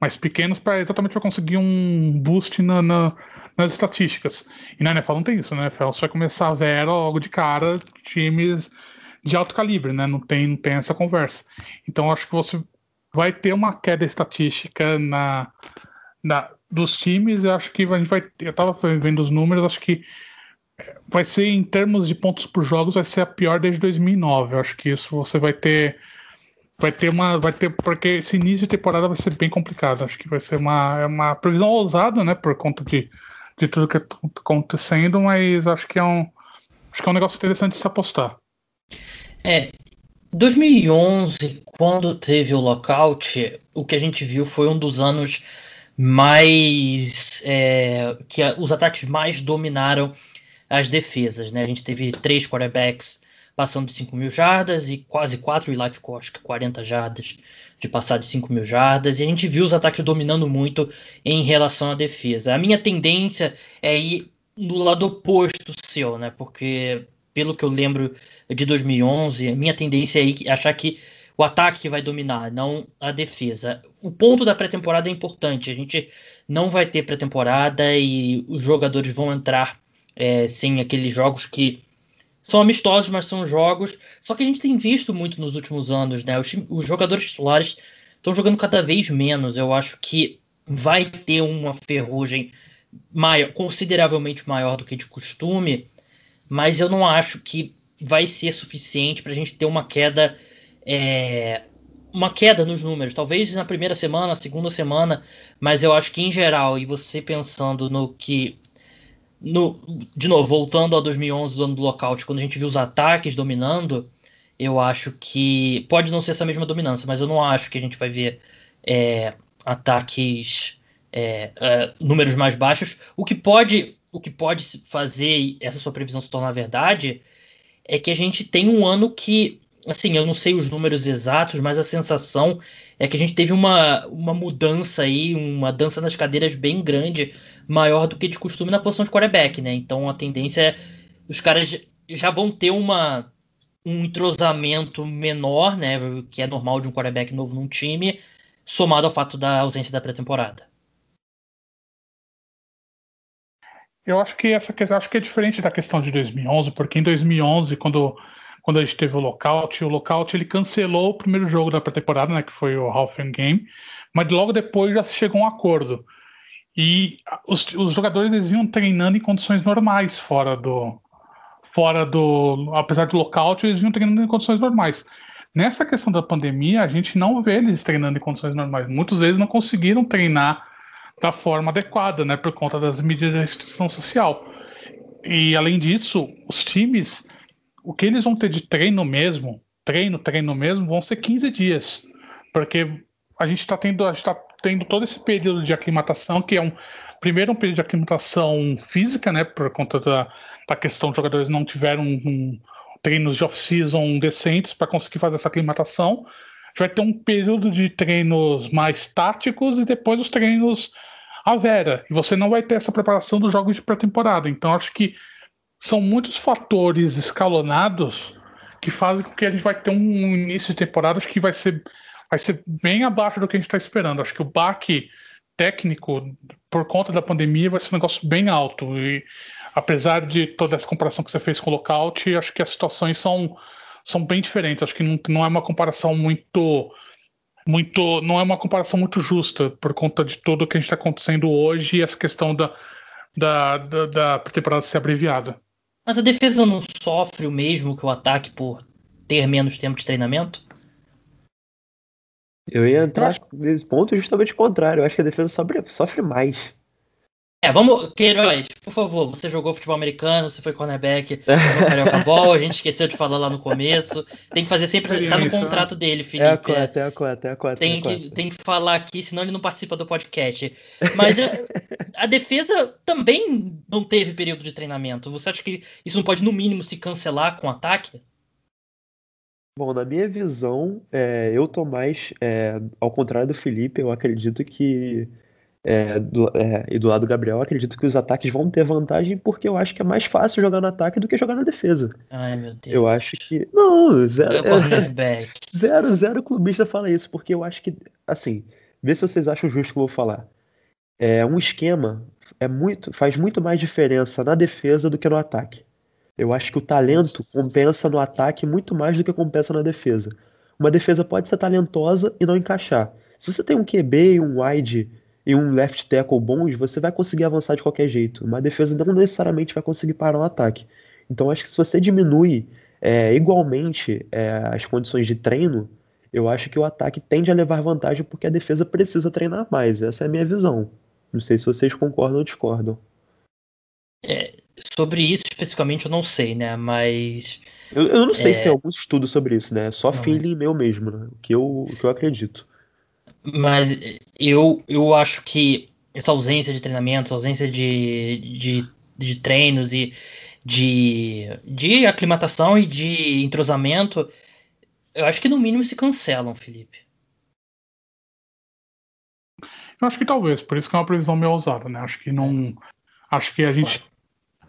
Speaker 3: mais pequenos para exatamente para conseguir um boost na, na, nas estatísticas. E na NFL não tem isso, né? Na NFL você vai começar a vera logo de cara, times de alto calibre, né? Não tem, não tem essa conversa. Então acho que você vai ter uma queda estatística na, na dos times. Eu acho que a gente vai. Eu estava vendo os números, acho que vai ser em termos de pontos por jogos vai ser a pior desde 2009. Eu acho que isso você vai ter vai ter uma vai ter porque esse início de temporada vai ser bem complicado. Acho que vai ser uma é uma previsão ousada, né, por conta de, de tudo que está acontecendo, mas acho que é um acho que é um negócio interessante de se apostar.
Speaker 1: É, 2011, quando teve o lockout, o que a gente viu foi um dos anos mais é, que a, os ataques mais dominaram as defesas, né? A gente teve três quarterbacks passando de 5 mil jardas e quase quatro e life cost 40 jardas de passar de 5 mil jardas, e a gente viu os ataques dominando muito em relação à defesa. A minha tendência é ir no lado oposto seu, né? Porque pelo que eu lembro de 2011, a minha tendência é achar que o ataque que vai dominar, não a defesa. O ponto da pré-temporada é importante. A gente não vai ter pré-temporada e os jogadores vão entrar é, sem aqueles jogos que são amistosos, mas são jogos. Só que a gente tem visto muito nos últimos anos, né? Os, os jogadores titulares estão jogando cada vez menos. Eu acho que vai ter uma ferrugem maior, consideravelmente maior do que de costume mas eu não acho que vai ser suficiente para a gente ter uma queda é, uma queda nos números, talvez na primeira semana, na segunda semana, mas eu acho que em geral, e você pensando no que no, de novo, voltando ao 2011, do ano do lockout, quando a gente viu os ataques dominando, eu acho que pode não ser essa mesma dominância, mas eu não acho que a gente vai ver é, ataques é, é, números mais baixos, o que pode o que pode fazer essa sua previsão se tornar verdade é que a gente tem um ano que, assim, eu não sei os números exatos, mas a sensação é que a gente teve uma, uma mudança aí, uma dança nas cadeiras bem grande, maior do que de costume na posição de quarterback, né? Então a tendência é os caras já vão ter uma um entrosamento menor, né, que é normal de um quarterback novo num time, somado ao fato da ausência da pré-temporada.
Speaker 3: Eu acho que essa questão acho que é diferente da questão de 2011, porque em 2011, quando, quando a gente teve o lockout, o lockout ele cancelou o primeiro jogo da pré-temporada, né, que foi o Half Game, mas logo depois já se chegou a um acordo. E os, os jogadores eles vinham treinando em condições normais fora do. Fora do. Apesar do lockout, eles vinham treinando em condições normais. Nessa questão da pandemia, a gente não vê eles treinando em condições normais. Muitos deles não conseguiram treinar da forma adequada, né? Por conta das medidas de restrição social. E além disso, os times, o que eles vão ter de treino mesmo, treino, treino mesmo, vão ser 15 dias. Porque a gente está tendo, a gente tá tendo todo esse período de aclimatação, que é um primeiro um período de aclimatação física, né, por conta da, da questão dos jogadores não tiveram um, treinos de off-season decentes para conseguir fazer essa aclimatação. A gente vai ter um período de treinos mais táticos e depois os treinos à vera. E você não vai ter essa preparação dos jogos de pré-temporada. Então acho que são muitos fatores escalonados que fazem com que a gente vai ter um início de temporada que vai ser vai ser bem abaixo do que a gente está esperando. Acho que o baque técnico, por conta da pandemia, vai ser um negócio bem alto. E apesar de toda essa comparação que você fez com o lockout, acho que as situações são, são bem diferentes. Acho que não, não é uma comparação muito. Muito, não é uma comparação muito justa por conta de tudo que a gente está acontecendo hoje e essa questão da, da, da, da temporada ser abreviada.
Speaker 1: Mas a defesa não sofre o mesmo que o ataque por ter menos tempo de treinamento?
Speaker 2: Eu ia entrar nesse ponto justamente o contrário. Eu acho que a defesa sofre, sofre mais.
Speaker 1: É, vamos, Queiroz, por favor, você jogou futebol americano, você foi cornerback [LAUGHS] no Carioca Ball, a gente esqueceu de falar lá no começo. Tem que fazer sempre, tá no contrato dele, Felipe. É
Speaker 2: a cota, é a cota, é a cota.
Speaker 1: Tem, que, tem que falar aqui, senão ele não participa do podcast. Mas a, a, defesa também não teve período de treinamento. Você acha que isso não pode, no mínimo, se cancelar com ataque?
Speaker 2: Bom, na minha visão, é, eu tô mais, é, ao contrário do Felipe, eu acredito que, é, do, é, e do lado do Gabriel, eu acredito que os ataques vão ter vantagem porque eu acho que é mais fácil jogar no ataque do que jogar na defesa.
Speaker 1: Ai, meu Deus.
Speaker 2: Eu acho que. Não, zero. É, [LAUGHS] zero, zero clubista fala isso, porque eu acho que, assim, vê se vocês acham justo o que eu vou falar. É, um esquema é muito, faz muito mais diferença na defesa do que no ataque. Eu acho que o talento compensa no ataque muito mais do que compensa na defesa. Uma defesa pode ser talentosa e não encaixar. Se você tem um QB e um wide e um left tackle bons, você vai conseguir avançar de qualquer jeito. Uma defesa não necessariamente vai conseguir parar um ataque. Então acho que se você diminui é, igualmente é, as condições de treino, eu acho que o ataque tende a levar vantagem porque a defesa precisa treinar mais. Essa é a minha visão. Não sei se vocês concordam ou discordam.
Speaker 1: É, sobre isso especificamente eu não sei, né? Mas.
Speaker 2: Eu, eu não sei é... se tem algum estudo sobre isso, né? É só não. feeling meu mesmo, né? O que eu, o que eu acredito.
Speaker 1: Mas eu, eu acho que essa ausência de treinamento, ausência de, de, de treinos e de, de aclimatação e de entrosamento, eu acho que no mínimo se cancelam, Felipe.
Speaker 3: Eu acho que talvez, por isso que é uma previsão meio ousada, né? Acho que não. Acho que a gente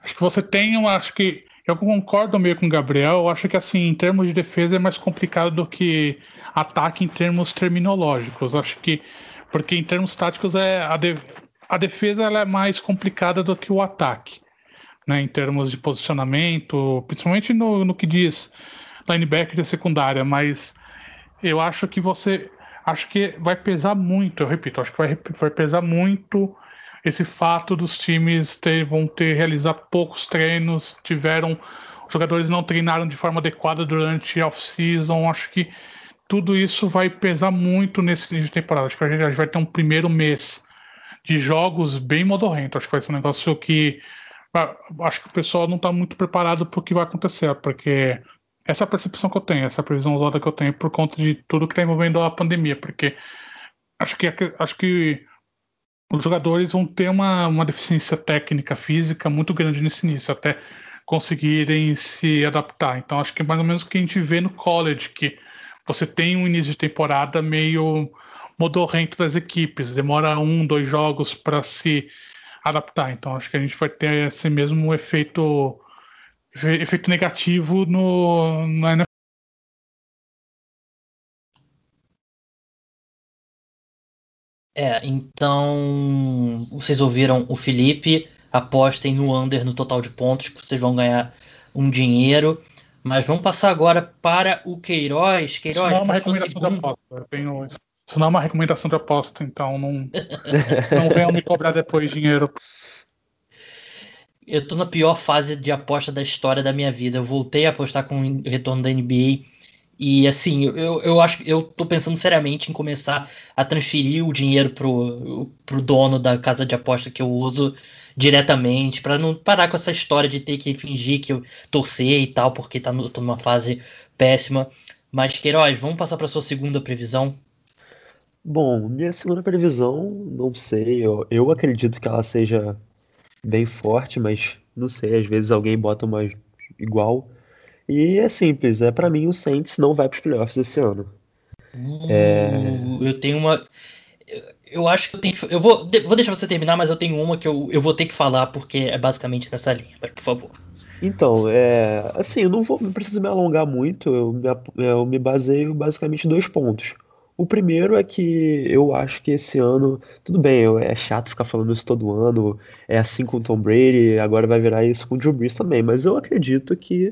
Speaker 3: Acho que você tem, eu acho que eu concordo meio com o Gabriel. Eu acho que assim, em termos de defesa é mais complicado do que ataque em termos terminológicos. Eu acho que porque em termos táticos é a, de, a defesa ela é mais complicada do que o ataque, né? Em termos de posicionamento, principalmente no, no que diz linebacker de secundária. Mas eu acho que você acho que vai pesar muito. Eu repito, acho que vai, vai pesar muito esse fato dos times ter, vão ter realizar poucos treinos, tiveram os jogadores não treinaram de forma adequada durante off-season, acho que tudo isso vai pesar muito nesse início de temporada. Acho que a gente vai ter um primeiro mês de jogos bem modorrento. Acho que vai ser um negócio que acho que o pessoal não está muito preparado para o que vai acontecer, porque essa é a percepção que eu tenho, essa é previsão usada que eu tenho por conta de tudo que está envolvendo a pandemia, porque acho que acho que os jogadores vão ter uma, uma deficiência técnica, física muito grande nesse início, até conseguirem se adaptar. Então, acho que é mais ou menos o que a gente vê no college, que você tem um início de temporada meio modorrento das equipes, demora um, dois jogos para se adaptar. Então, acho que a gente vai ter esse mesmo efeito, efeito negativo no, no NFL
Speaker 1: É, então vocês ouviram o Felipe, apostem no under no total de pontos, que vocês vão ganhar um dinheiro. Mas vamos passar agora para o Queiroz. Queiroz,
Speaker 3: Isso não é uma recomendação de aposta. Tenho Isso não é uma recomendação de aposta, então não, [LAUGHS] não venham me cobrar depois dinheiro.
Speaker 1: Eu tô na pior fase de aposta da história da minha vida. Eu voltei a apostar com o retorno da NBA. E assim, eu, eu acho que eu tô pensando seriamente em começar a transferir o dinheiro pro, pro dono da casa de aposta que eu uso diretamente, para não parar com essa história de ter que fingir que eu torcer e tal, porque tá no, tô numa fase péssima. Mas, Queiroz, vamos passar para sua segunda previsão?
Speaker 2: Bom, minha segunda previsão, não sei, eu, eu acredito que ela seja bem forte, mas não sei, às vezes alguém bota uma igual. E é simples, é para mim o Saints não vai para os playoffs esse ano.
Speaker 1: Uh, é... Eu tenho uma eu acho que eu tenho. Eu vou, vou deixar você terminar, mas eu tenho uma que eu, eu vou ter que falar porque é basicamente nessa linha. Mas, por favor.
Speaker 2: Então, é, assim, eu não vou, não preciso me alongar muito. Eu me, eu me baseio basicamente em dois pontos. O primeiro é que eu acho que esse ano, tudo bem, é chato ficar falando isso todo ano, é assim com o Tom Brady, agora vai virar isso com o Drew Brees também, mas eu acredito que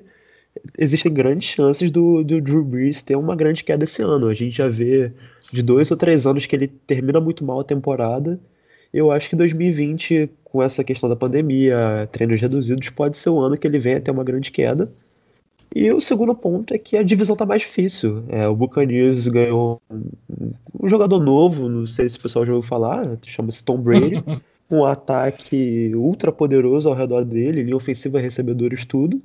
Speaker 2: existem grandes chances do, do Drew Brees ter uma grande queda esse ano. A gente já vê de dois ou três anos que ele termina muito mal a temporada. Eu acho que 2020, com essa questão da pandemia, treinos reduzidos, pode ser o ano que ele venha ter uma grande queda. E o segundo ponto é que a divisão tá mais difícil. É, o Buccaneers ganhou um, um, jogador novo, não sei se o pessoal já ouviu falar, chama-se Tom Brady. [LAUGHS] um ataque ultra poderoso ao redor dele, linha ofensiva, recebedores, tudo.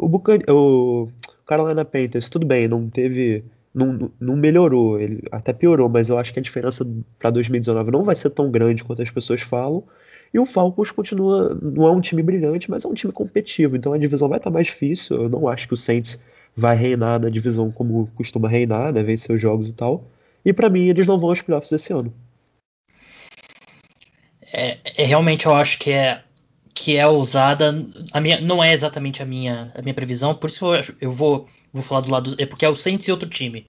Speaker 2: O, Bucan... o Carolina Panthers, tudo bem, não teve. Não, não melhorou, ele até piorou, mas eu acho que a diferença para 2019 não vai ser tão grande quanto as pessoas falam. E o Falcons continua, não é um time brilhante, mas é um time competitivo, então a divisão vai estar mais difícil. Eu não acho que o Saints vai reinar na divisão como costuma reinar, né, vencer os jogos e tal. E para mim eles não vão aos playoffs esse ano.
Speaker 1: É, é, realmente eu acho que é que é usada. A minha, não é exatamente a minha, a minha previsão, por isso eu, eu vou, vou falar do lado. É porque é o Saints e outro time.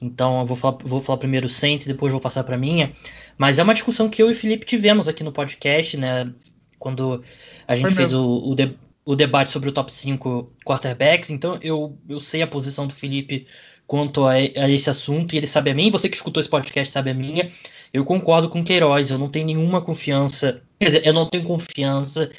Speaker 1: Então eu vou falar, vou falar primeiro o Saints, depois vou passar para minha. Mas é uma discussão que eu e o Felipe tivemos aqui no podcast, né? Quando a gente fez o, o, de, o, debate sobre o top 5 quarterbacks. Então eu, eu sei a posição do Felipe quanto a, a, esse assunto, e ele sabe a minha, você que escutou esse podcast sabe a minha. Eu concordo com o Queiroz, eu não tenho nenhuma confiança, quer dizer, eu não tenho confiança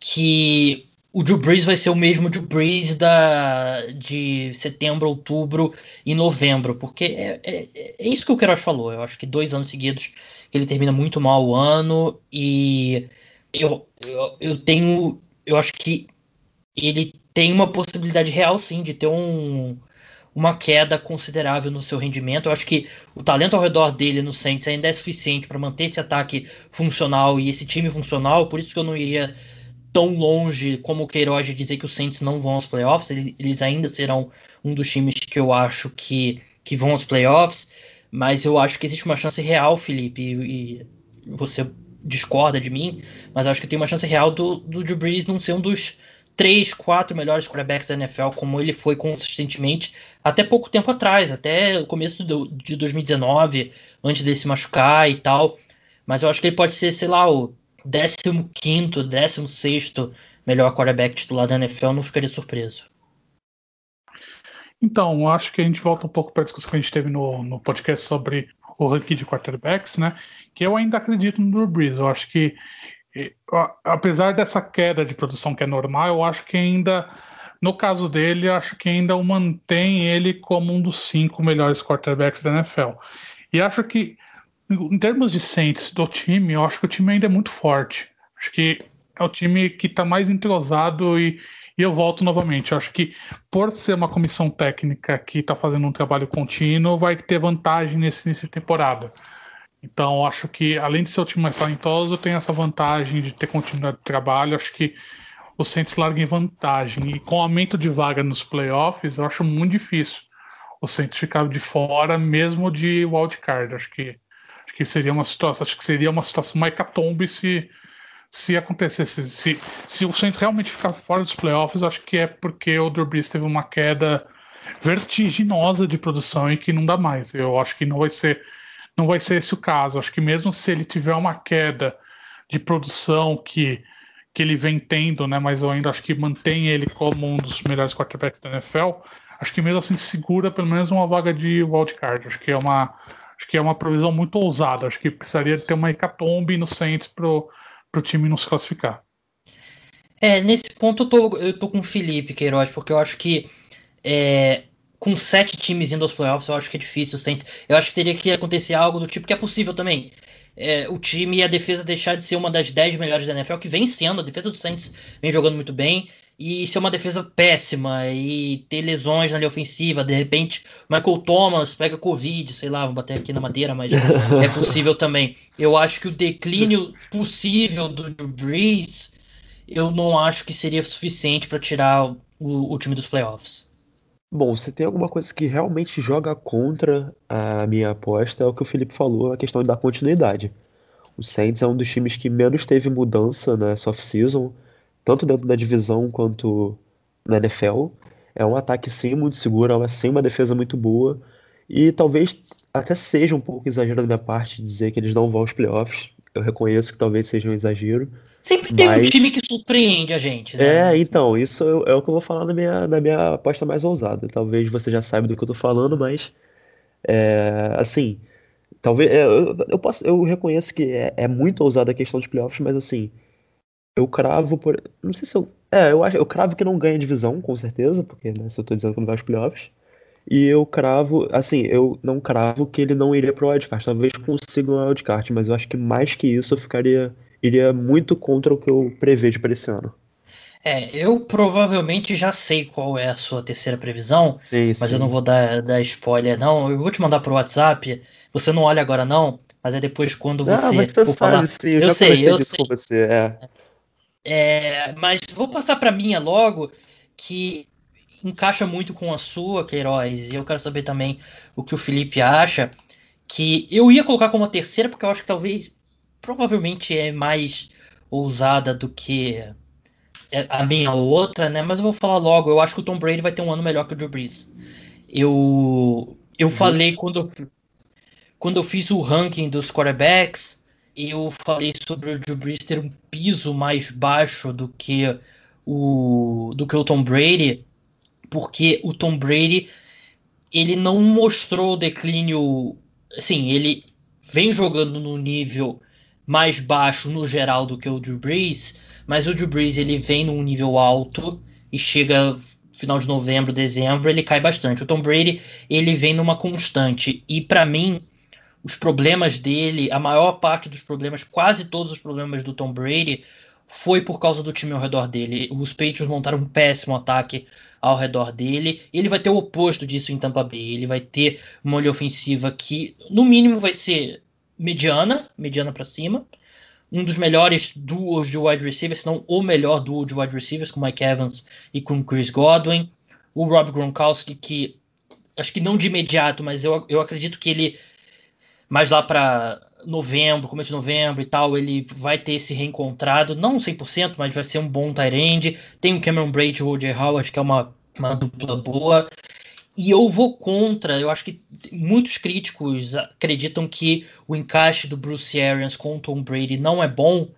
Speaker 1: que o Drew Brees vai ser o mesmo Drew Brees da, de setembro, outubro e novembro, porque é, é, é isso que o Queiroz falou. Eu acho que dois anos seguidos que ele termina muito mal o ano e eu, eu, eu tenho. Eu acho que ele tem uma possibilidade real, sim, de ter um, uma queda considerável no seu rendimento. Eu acho que o talento ao redor dele no Saints ainda é suficiente para manter esse ataque funcional e esse time funcional, por isso que eu não iria tão longe como o Queiroz de dizer que os Saints não vão aos playoffs, eles ainda serão um dos times que eu acho que, que vão aos playoffs, mas eu acho que existe uma chance real, Felipe, e, você discorda de mim, mas acho que tem uma chance real do, do Drew Brees não ser um dos três, quatro melhores quarterbacks da NFL, como ele foi consistentemente até pouco tempo atrás, até o começo do, de 2019, antes dele se machucar e tal. Mas eu acho que ele pode ser, sei lá, o 15, 16 melhor quarterback titular da NFL, não ficaria surpreso.
Speaker 3: Então, acho que a gente volta um pouco para a discussão que a gente teve no, no podcast sobre o ranking de quarterbacks, né? Que eu ainda acredito no Drew Brees. Eu acho que apesar dessa queda de produção que é normal, eu acho que ainda, no caso dele, acho que ainda o mantém ele como um dos cinco melhores quarterbacks da NFL. E acho que, em termos de Saints do time, eu acho que o time ainda é muito forte. Acho que é o time que está mais entrosado e, e eu volto novamente. Eu acho que por ser uma comissão técnica que está fazendo um trabalho contínuo, vai ter vantagem nesse início de temporada. Então, acho que além de ser o time mais talentoso, tem essa vantagem de ter continuidade de trabalho. Acho que o Saints larga em vantagem. E com aumento de vaga nos playoffs, eu acho muito difícil o Saints ficar de fora, mesmo de wildcard. Acho que, acho que seria uma situação, acho que seria uma situação mais catombe se, se acontecesse. Se, se o Saints realmente ficar fora dos playoffs, acho que é porque o Drew teve uma queda vertiginosa de produção e que não dá mais. Eu acho que não vai ser não vai ser esse o caso. Acho que mesmo se ele tiver uma queda de produção que, que ele vem tendo, né, mas eu ainda acho que mantém ele como um dos melhores quarterbacks da NFL, acho que mesmo assim segura pelo menos uma vaga de wildcard. Acho que é uma Acho que é uma previsão muito ousada. Acho que precisaria ter uma hecatombe no Saints pro, pro time não se classificar.
Speaker 1: É, nesse ponto eu tô, eu tô com o Felipe Queiroz, porque eu acho que é, com sete times indo aos playoffs, eu acho que é difícil Saints. Eu acho que teria que acontecer algo do tipo que é possível também. É, o time e a defesa deixar de ser uma das dez melhores da NFL, que vem sendo, a defesa do Saints vem jogando muito bem e ser uma defesa péssima e ter lesões na linha ofensiva, de repente Michael Thomas pega Covid, sei lá, vou bater aqui na madeira, mas é possível também. Eu acho que o declínio possível do Drew Brees, eu não acho que seria suficiente para tirar o, o time dos playoffs.
Speaker 2: Bom, se tem alguma coisa que realmente joga contra a minha aposta, é o que o Felipe falou, a questão da continuidade. O Saints é um dos times que menos teve mudança nessa off-season tanto dentro da divisão quanto na NFL. É um ataque sim muito seguro, é sim uma defesa muito boa. E talvez até seja um pouco exagero da minha parte dizer que eles não vão aos playoffs. Eu reconheço que talvez seja um exagero.
Speaker 1: Sempre tem mas... um time que surpreende a gente,
Speaker 2: né? É, então, isso é, é o que eu vou falar na minha, na minha aposta mais ousada. Talvez você já saiba do que eu tô falando, mas é, assim, talvez é, eu, eu, posso, eu reconheço que é, é muito ousada a questão dos playoffs, mas assim, eu cravo por. Não sei se eu. É, eu acho. Eu cravo que não ganha divisão, com certeza, porque, né, se eu tô dizendo que não vai aos playoffs. E eu cravo, assim, eu não cravo que ele não iria pro wildcard. Talvez consiga um wildcard, mas eu acho que mais que isso eu ficaria. Iria muito contra o que eu prevejo para esse ano.
Speaker 1: É, eu provavelmente já sei qual é a sua terceira previsão,
Speaker 2: sim,
Speaker 1: mas
Speaker 2: sim.
Speaker 1: eu não vou dar, dar spoiler, não. Eu vou te mandar pro WhatsApp. Você não olha agora, não, mas é depois quando você. Ah,
Speaker 2: mas você sabe, falar... sim, eu, eu sei, eu sei. Com você, é.
Speaker 1: É, mas vou passar para minha logo, que encaixa muito com a sua, Queiroz, e eu quero saber também o que o Felipe acha. Que eu ia colocar como a terceira, porque eu acho que talvez, provavelmente é mais ousada do que a minha outra, né? Mas eu vou falar logo. Eu acho que o Tom Brady vai ter um ano melhor que o Drew Brees. Eu, eu uhum. falei quando, quando eu fiz o ranking dos quarterbacks eu falei sobre o Drew Brees ter um piso mais baixo do que o do que o Tom Brady, porque o Tom Brady ele não mostrou o declínio, assim, ele vem jogando no nível mais baixo no geral do que o Drew Brees, mas o Drew Brees ele vem num nível alto e chega final de novembro, dezembro, ele cai bastante. O Tom Brady, ele vem numa constante. E para mim, os problemas dele, a maior parte dos problemas, quase todos os problemas do Tom Brady, foi por causa do time ao redor dele. Os Patriots montaram um péssimo ataque ao redor dele. Ele vai ter o oposto disso em Tampa Bay. Ele vai ter uma olha ofensiva que, no mínimo, vai ser mediana, mediana para cima. Um dos melhores duos de wide receivers, se não o melhor duo de wide receivers, com Mike Evans e com Chris Godwin. O Rob Gronkowski, que acho que não de imediato, mas eu, eu acredito que ele mas lá para novembro, começo de novembro e tal, ele vai ter se reencontrado, não 100%, mas vai ser um bom tight Tem o Cameron Braid e o O.J. Howard, que é uma, uma dupla boa. E eu vou contra, eu acho que muitos críticos acreditam que o encaixe do Bruce Arians com o Tom Brady não é bom,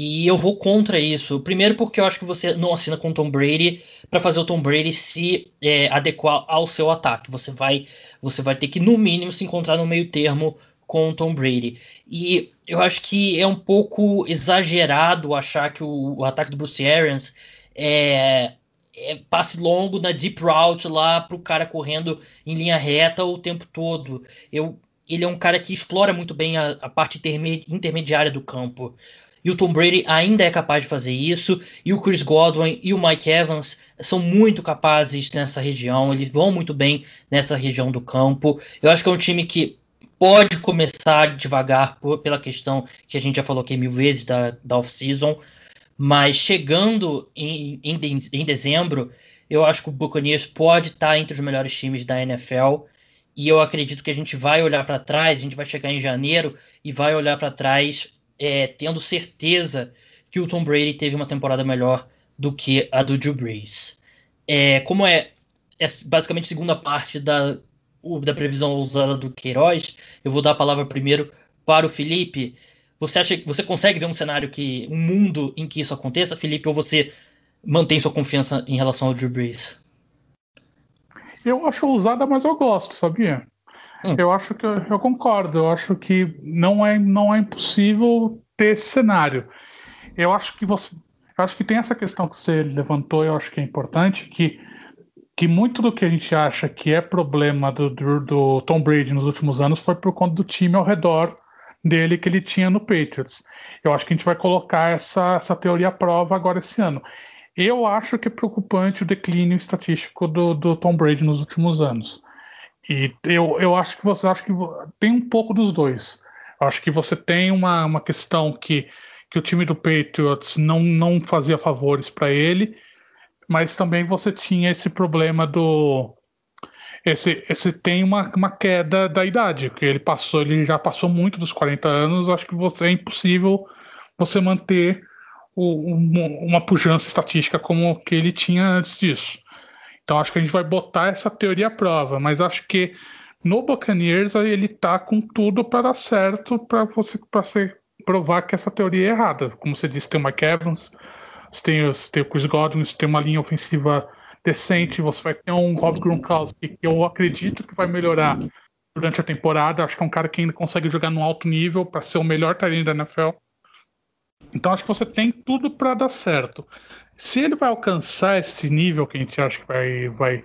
Speaker 1: e eu vou contra isso. Primeiro, porque eu acho que você não assina com o Tom Brady para fazer o Tom Brady se é, adequar ao seu ataque. Você vai, você vai ter que, no mínimo, se encontrar no meio termo com o Tom Brady. E eu acho que é um pouco exagerado achar que o, o ataque do Bruce Arians é, é, passe longo na deep route lá para o cara correndo em linha reta o tempo todo. Eu, ele é um cara que explora muito bem a, a parte intermediária do campo. E o Tom Brady ainda é capaz de fazer isso. E o Chris Godwin e o Mike Evans são muito capazes nessa região. Eles vão muito bem nessa região do campo. Eu acho que é um time que pode começar devagar por, pela questão que a gente já falou aqui mil vezes da, da off-season. Mas chegando em, em, em dezembro, eu acho que o Buccaneers pode estar entre os melhores times da NFL. E eu acredito que a gente vai olhar para trás, a gente vai chegar em janeiro e vai olhar para trás é, tendo certeza que o Tom Brady teve uma temporada melhor do que a do Drew Brees. É, como é, é basicamente a segunda parte da, da previsão usada do Queiroz, eu vou dar a palavra primeiro para o Felipe. Você acha que você consegue ver um cenário que um mundo em que isso aconteça, Felipe, ou você mantém sua confiança em relação ao Drew Brees?
Speaker 3: Eu acho ousada, mas eu gosto, sabia? Hum. Eu acho que eu, eu, concordo. Eu acho que não é, não é impossível ter esse cenário. Eu acho que você, eu acho que tem essa questão que você levantou. Eu acho que é importante que que muito do que a gente acha que é problema do, do, do Tom Brady nos últimos anos foi por conta do time ao redor dele que ele tinha no Patriots. Eu acho que a gente vai colocar essa, essa teoria à prova agora esse ano. Eu acho que é preocupante o declínio estatístico do, do Tom Brady nos últimos anos. E eu, eu acho que você acha que tem um pouco dos dois. Eu acho que você tem uma, uma questão que, que o time do Patriots não, não fazia favores para ele, mas também você tinha esse problema do. Esse, esse tem uma, uma queda da idade, que ele passou, ele já passou muito dos 40 anos, acho que você, é impossível você manter o, uma pujança estatística como que ele tinha antes disso. Então acho que a gente vai botar essa teoria à prova, mas acho que no Buccaneers ele tá com tudo para dar certo para você para provar que essa teoria é errada. Como você disse, tem o Mike Evans, você tem, você tem o Chris Godwin, você tem uma linha ofensiva decente, você vai ter um Rob Gronkowski que eu acredito que vai melhorar durante a temporada. Acho que é um cara que ainda consegue jogar no alto nível para ser o melhor talento da NFL. Então acho que você tem tudo para dar certo. Se ele vai alcançar esse nível que a gente acha que vai, vai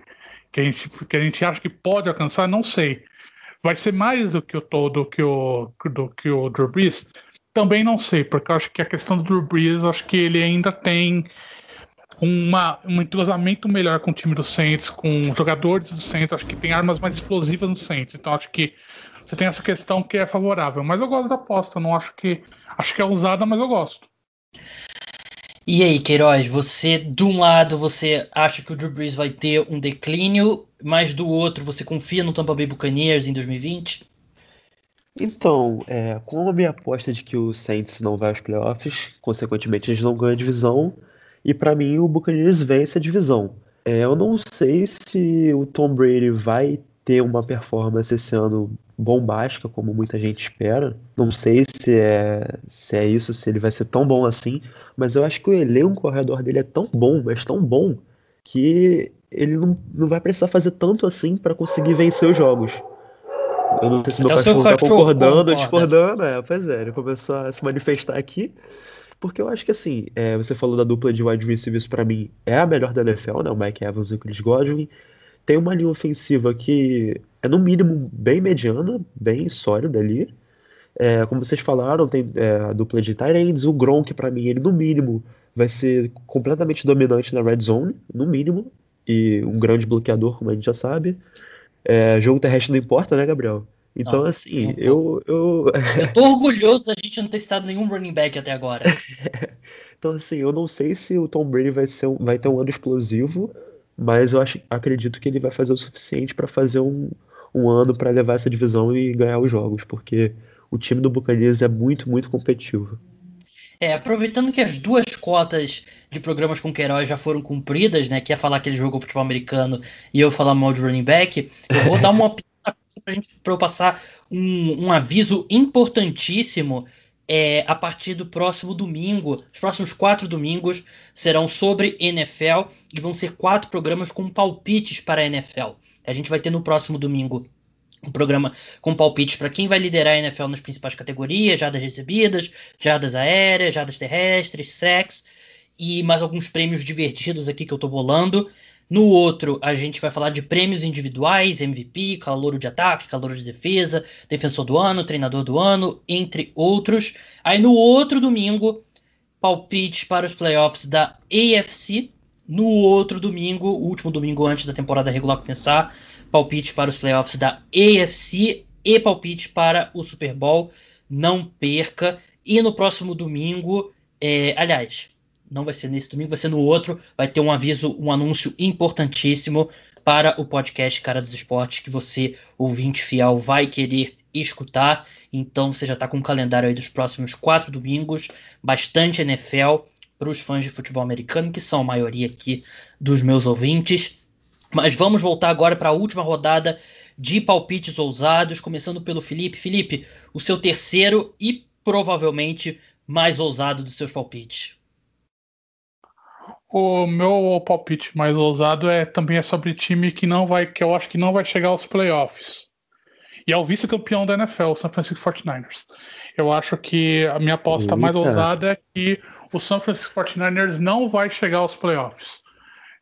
Speaker 3: que a gente, que a gente acha que pode alcançar, não sei. Vai ser mais do que o todo que o do que o Drew Brees? Também não sei, porque eu acho que a questão do Drew Brees, acho que ele ainda tem uma, um entrosamento melhor com o time do Saints, com jogadores do Saints, acho que tem armas mais explosivas no Saints. Então acho que você tem essa questão que é favorável. Mas eu gosto da aposta, não acho que. Acho que é usada, mas eu gosto.
Speaker 1: E aí, Queiroz, você, de um lado, você acha que o Drew Brees vai ter um declínio, mas do outro, você confia no Tampa Bay Buccaneers em 2020?
Speaker 2: Então, é, com a minha aposta de que o Saints não vai aos playoffs, consequentemente eles não ganham a divisão, e para mim o Buccaneers vence a divisão. É, eu não sei se o Tom Brady vai ter uma performance esse ano bombástica, como muita gente espera. Não sei se é, se é isso, se ele vai ser tão bom assim, mas eu acho que o elenco ao redor dele é tão bom, mas tão bom, que ele não, não vai precisar fazer tanto assim para conseguir vencer os jogos. Eu não sei se então, meu cachorro tá concordando ou discordando. É, pois é, ele começou a se manifestar aqui. Porque eu acho que assim, é, você falou da dupla de wide receivers para mim é a melhor da NFL, né? O Mike Evans e o Chris Godwin. Tem uma linha ofensiva que é no mínimo bem mediana, bem sólida ali. É, como vocês falaram, tem é, a dupla de Tyrants, o Gronk para mim, ele no mínimo vai ser completamente dominante na red zone, no mínimo, e um grande bloqueador, como a gente já sabe. É, jogo terrestre não importa, né, Gabriel? Então, não, assim, não eu, eu.
Speaker 1: Eu tô orgulhoso da gente não ter citado nenhum running back até agora. [LAUGHS]
Speaker 2: então, assim, eu não sei se o Tom Brady vai, ser um, vai ter um ano explosivo, mas eu acho, acredito que ele vai fazer o suficiente para fazer um, um ano para levar essa divisão e ganhar os jogos, porque o time do Buccaneers é muito, muito competitivo.
Speaker 1: É, aproveitando que as duas cotas de programas com Queiroz já foram cumpridas, né? Que é falar que ele jogou futebol americano e eu falar mal de running back, eu vou dar uma [LAUGHS] para eu passar um, um aviso importantíssimo é, a partir do próximo domingo. Os próximos quatro domingos serão sobre NFL e vão ser quatro programas com palpites para a NFL. A gente vai ter no próximo domingo um programa com palpites para quem vai liderar a NFL nas principais categorias, jardas recebidas, jardas aéreas, jardas terrestres, sex e mais alguns prêmios divertidos aqui que eu estou bolando. No outro, a gente vai falar de prêmios individuais, MVP, calouro de ataque, calouro de defesa, defensor do ano, treinador do ano, entre outros. Aí no outro domingo, palpites para os playoffs da AFC. No outro domingo, último domingo antes da temporada regular começar, palpite para os playoffs da AFC e palpite para o Super Bowl. Não perca. E no próximo domingo, é, aliás, não vai ser nesse domingo, vai ser no outro. Vai ter um aviso, um anúncio importantíssimo para o podcast Cara dos Esportes que você, ouvinte fiel, vai querer escutar. Então você já está com o calendário aí dos próximos quatro domingos, bastante NFL para os fãs de futebol americano, que são a maioria aqui dos meus ouvintes. Mas vamos voltar agora para a última rodada de palpites ousados, começando pelo Felipe. Felipe, o seu terceiro e provavelmente mais ousado dos seus palpites.
Speaker 3: O meu palpite mais ousado é também é sobre time que não vai, que eu acho que não vai chegar aos playoffs. e é o vice-campeão da NFL, o San Francisco 49ers. Eu acho que a minha aposta Eita. mais ousada é que o San Francisco 49ers não vai chegar aos playoffs.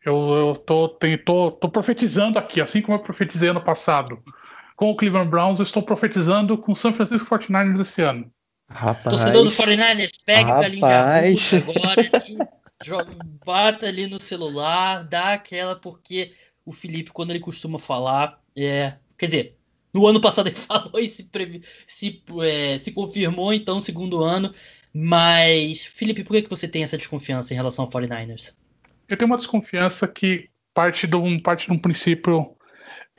Speaker 3: Eu, eu tô, tem, tô, tô profetizando aqui, assim como eu profetizei ano passado. Com o Cleveland Browns, eu estou profetizando com o San Francisco 49ers esse ano.
Speaker 1: Rapaz. Torcedor do 49ers, pega o galinho de agora ali, [LAUGHS] joga, bata ali no celular, dá aquela, porque o Felipe, quando ele costuma falar, é. Quer dizer, no ano passado ele [LAUGHS] falou e se, previ, se, é, se confirmou, então, segundo ano. Mas, Felipe, por que, que você tem essa desconfiança em relação ao 49ers?
Speaker 3: Eu tenho uma desconfiança que parte de um, parte de um princípio.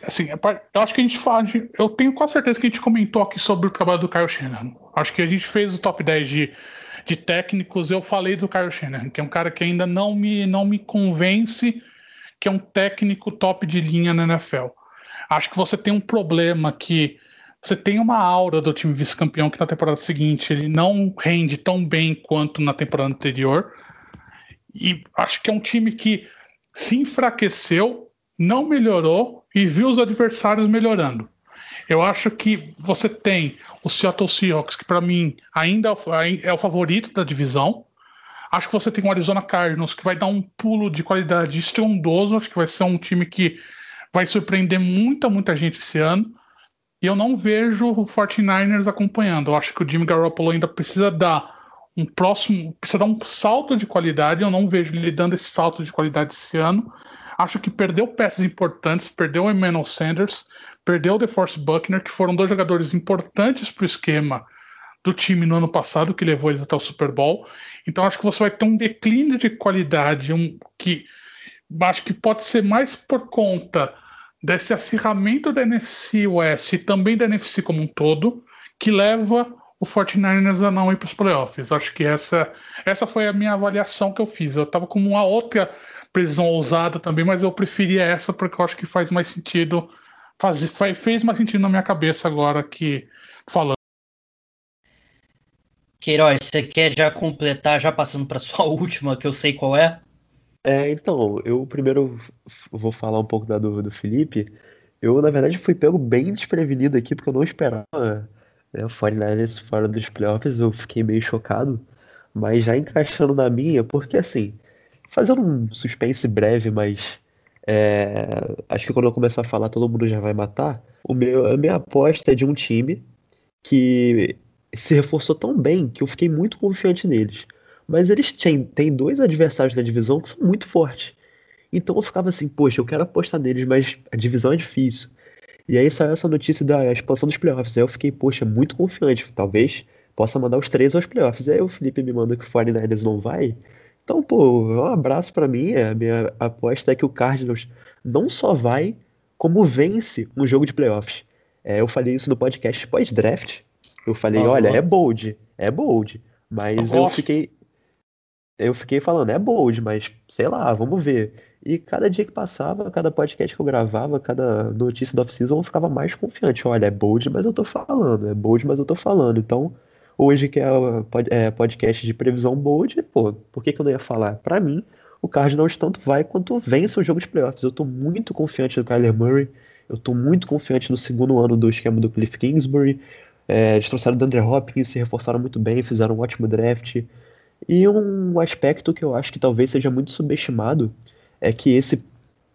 Speaker 3: Assim, é eu acho que a gente fala. Eu tenho quase certeza que a gente comentou aqui sobre o trabalho do Kyle Shanahan. Acho que a gente fez o top 10 de, de técnicos. Eu falei do Kyle Shanahan, que é um cara que ainda não me, não me convence que é um técnico top de linha na NFL. Acho que você tem um problema que você tem uma aura do time vice-campeão que na temporada seguinte ele não rende tão bem quanto na temporada anterior. E acho que é um time que se enfraqueceu, não melhorou e viu os adversários melhorando. Eu acho que você tem o Seattle Seahawks, que para mim ainda é o favorito da divisão. Acho que você tem o Arizona Cardinals, que vai dar um pulo de qualidade estrondoso. Acho que vai ser um time que vai surpreender muita, muita gente esse ano. E eu não vejo o 49ers acompanhando. Eu acho que o Jimmy Garoppolo ainda precisa dar um próximo, precisa dar um salto de qualidade. Eu não vejo ele dando esse salto de qualidade esse ano. Acho que perdeu peças importantes, perdeu o Emmanuel Sanders, perdeu o DeForce Buckner, que foram dois jogadores importantes para o esquema do time no ano passado, que levou eles até o Super Bowl. Então acho que você vai ter um declínio de qualidade, um que acho que pode ser mais por conta desse acirramento da NFC West e também da NFC como um todo, que leva o 49ers a não ir para os playoffs. Acho que essa, essa foi a minha avaliação que eu fiz. Eu estava com uma outra previsão ousada também, mas eu preferia essa porque eu acho que faz mais sentido, faz, fez mais sentido na minha cabeça agora que falando.
Speaker 1: Queiroz, você quer já completar, já passando para [LAUGHS] sua última, que eu sei qual é?
Speaker 2: É, então, eu primeiro vou falar um pouco da do, do Felipe. Eu, na verdade, fui pego bem desprevenido aqui, porque eu não esperava né, o 49ers fora dos playoffs, eu fiquei meio chocado. Mas já encaixando na minha, porque assim, fazendo um suspense breve, mas é, acho que quando eu começar a falar, todo mundo já vai matar. O meu, a minha aposta é de um time que se reforçou tão bem que eu fiquei muito confiante neles. Mas eles têm, têm dois adversários na divisão que são muito fortes. Então eu ficava assim, poxa, eu quero apostar neles, mas a divisão é difícil. E aí saiu essa notícia da expansão dos playoffs. Aí eu fiquei, poxa, muito confiante. Talvez possa mandar os três aos playoffs. Aí o Felipe me manda que o 49ers não vai. Então, pô, um abraço para mim. A minha aposta é que o Cardinals não só vai, como vence um jogo de playoffs. É, eu falei isso no podcast pós-draft. Eu falei, uhum. olha, é bold, é bold. Mas eu, fiquei. Eu fiquei falando, é bold, mas sei lá, vamos ver. E cada dia que passava, cada podcast que eu gravava, cada notícia da off-season, eu ficava mais confiante. Olha, é bold, mas eu tô falando, é bold, mas eu tô falando. Então, hoje que é, é podcast de previsão bold, pô, por que, que eu não ia falar? Para mim, o Cardinals tanto vai quanto vence o jogo de playoffs. Eu tô muito confiante no Kyler Murray, eu tô muito confiante no segundo ano do esquema do Cliff Kingsbury. É, eles trouxeram o Dandre Hopkins, se reforçaram muito bem, fizeram um ótimo draft. E um aspecto que eu acho que talvez seja muito subestimado é que esse.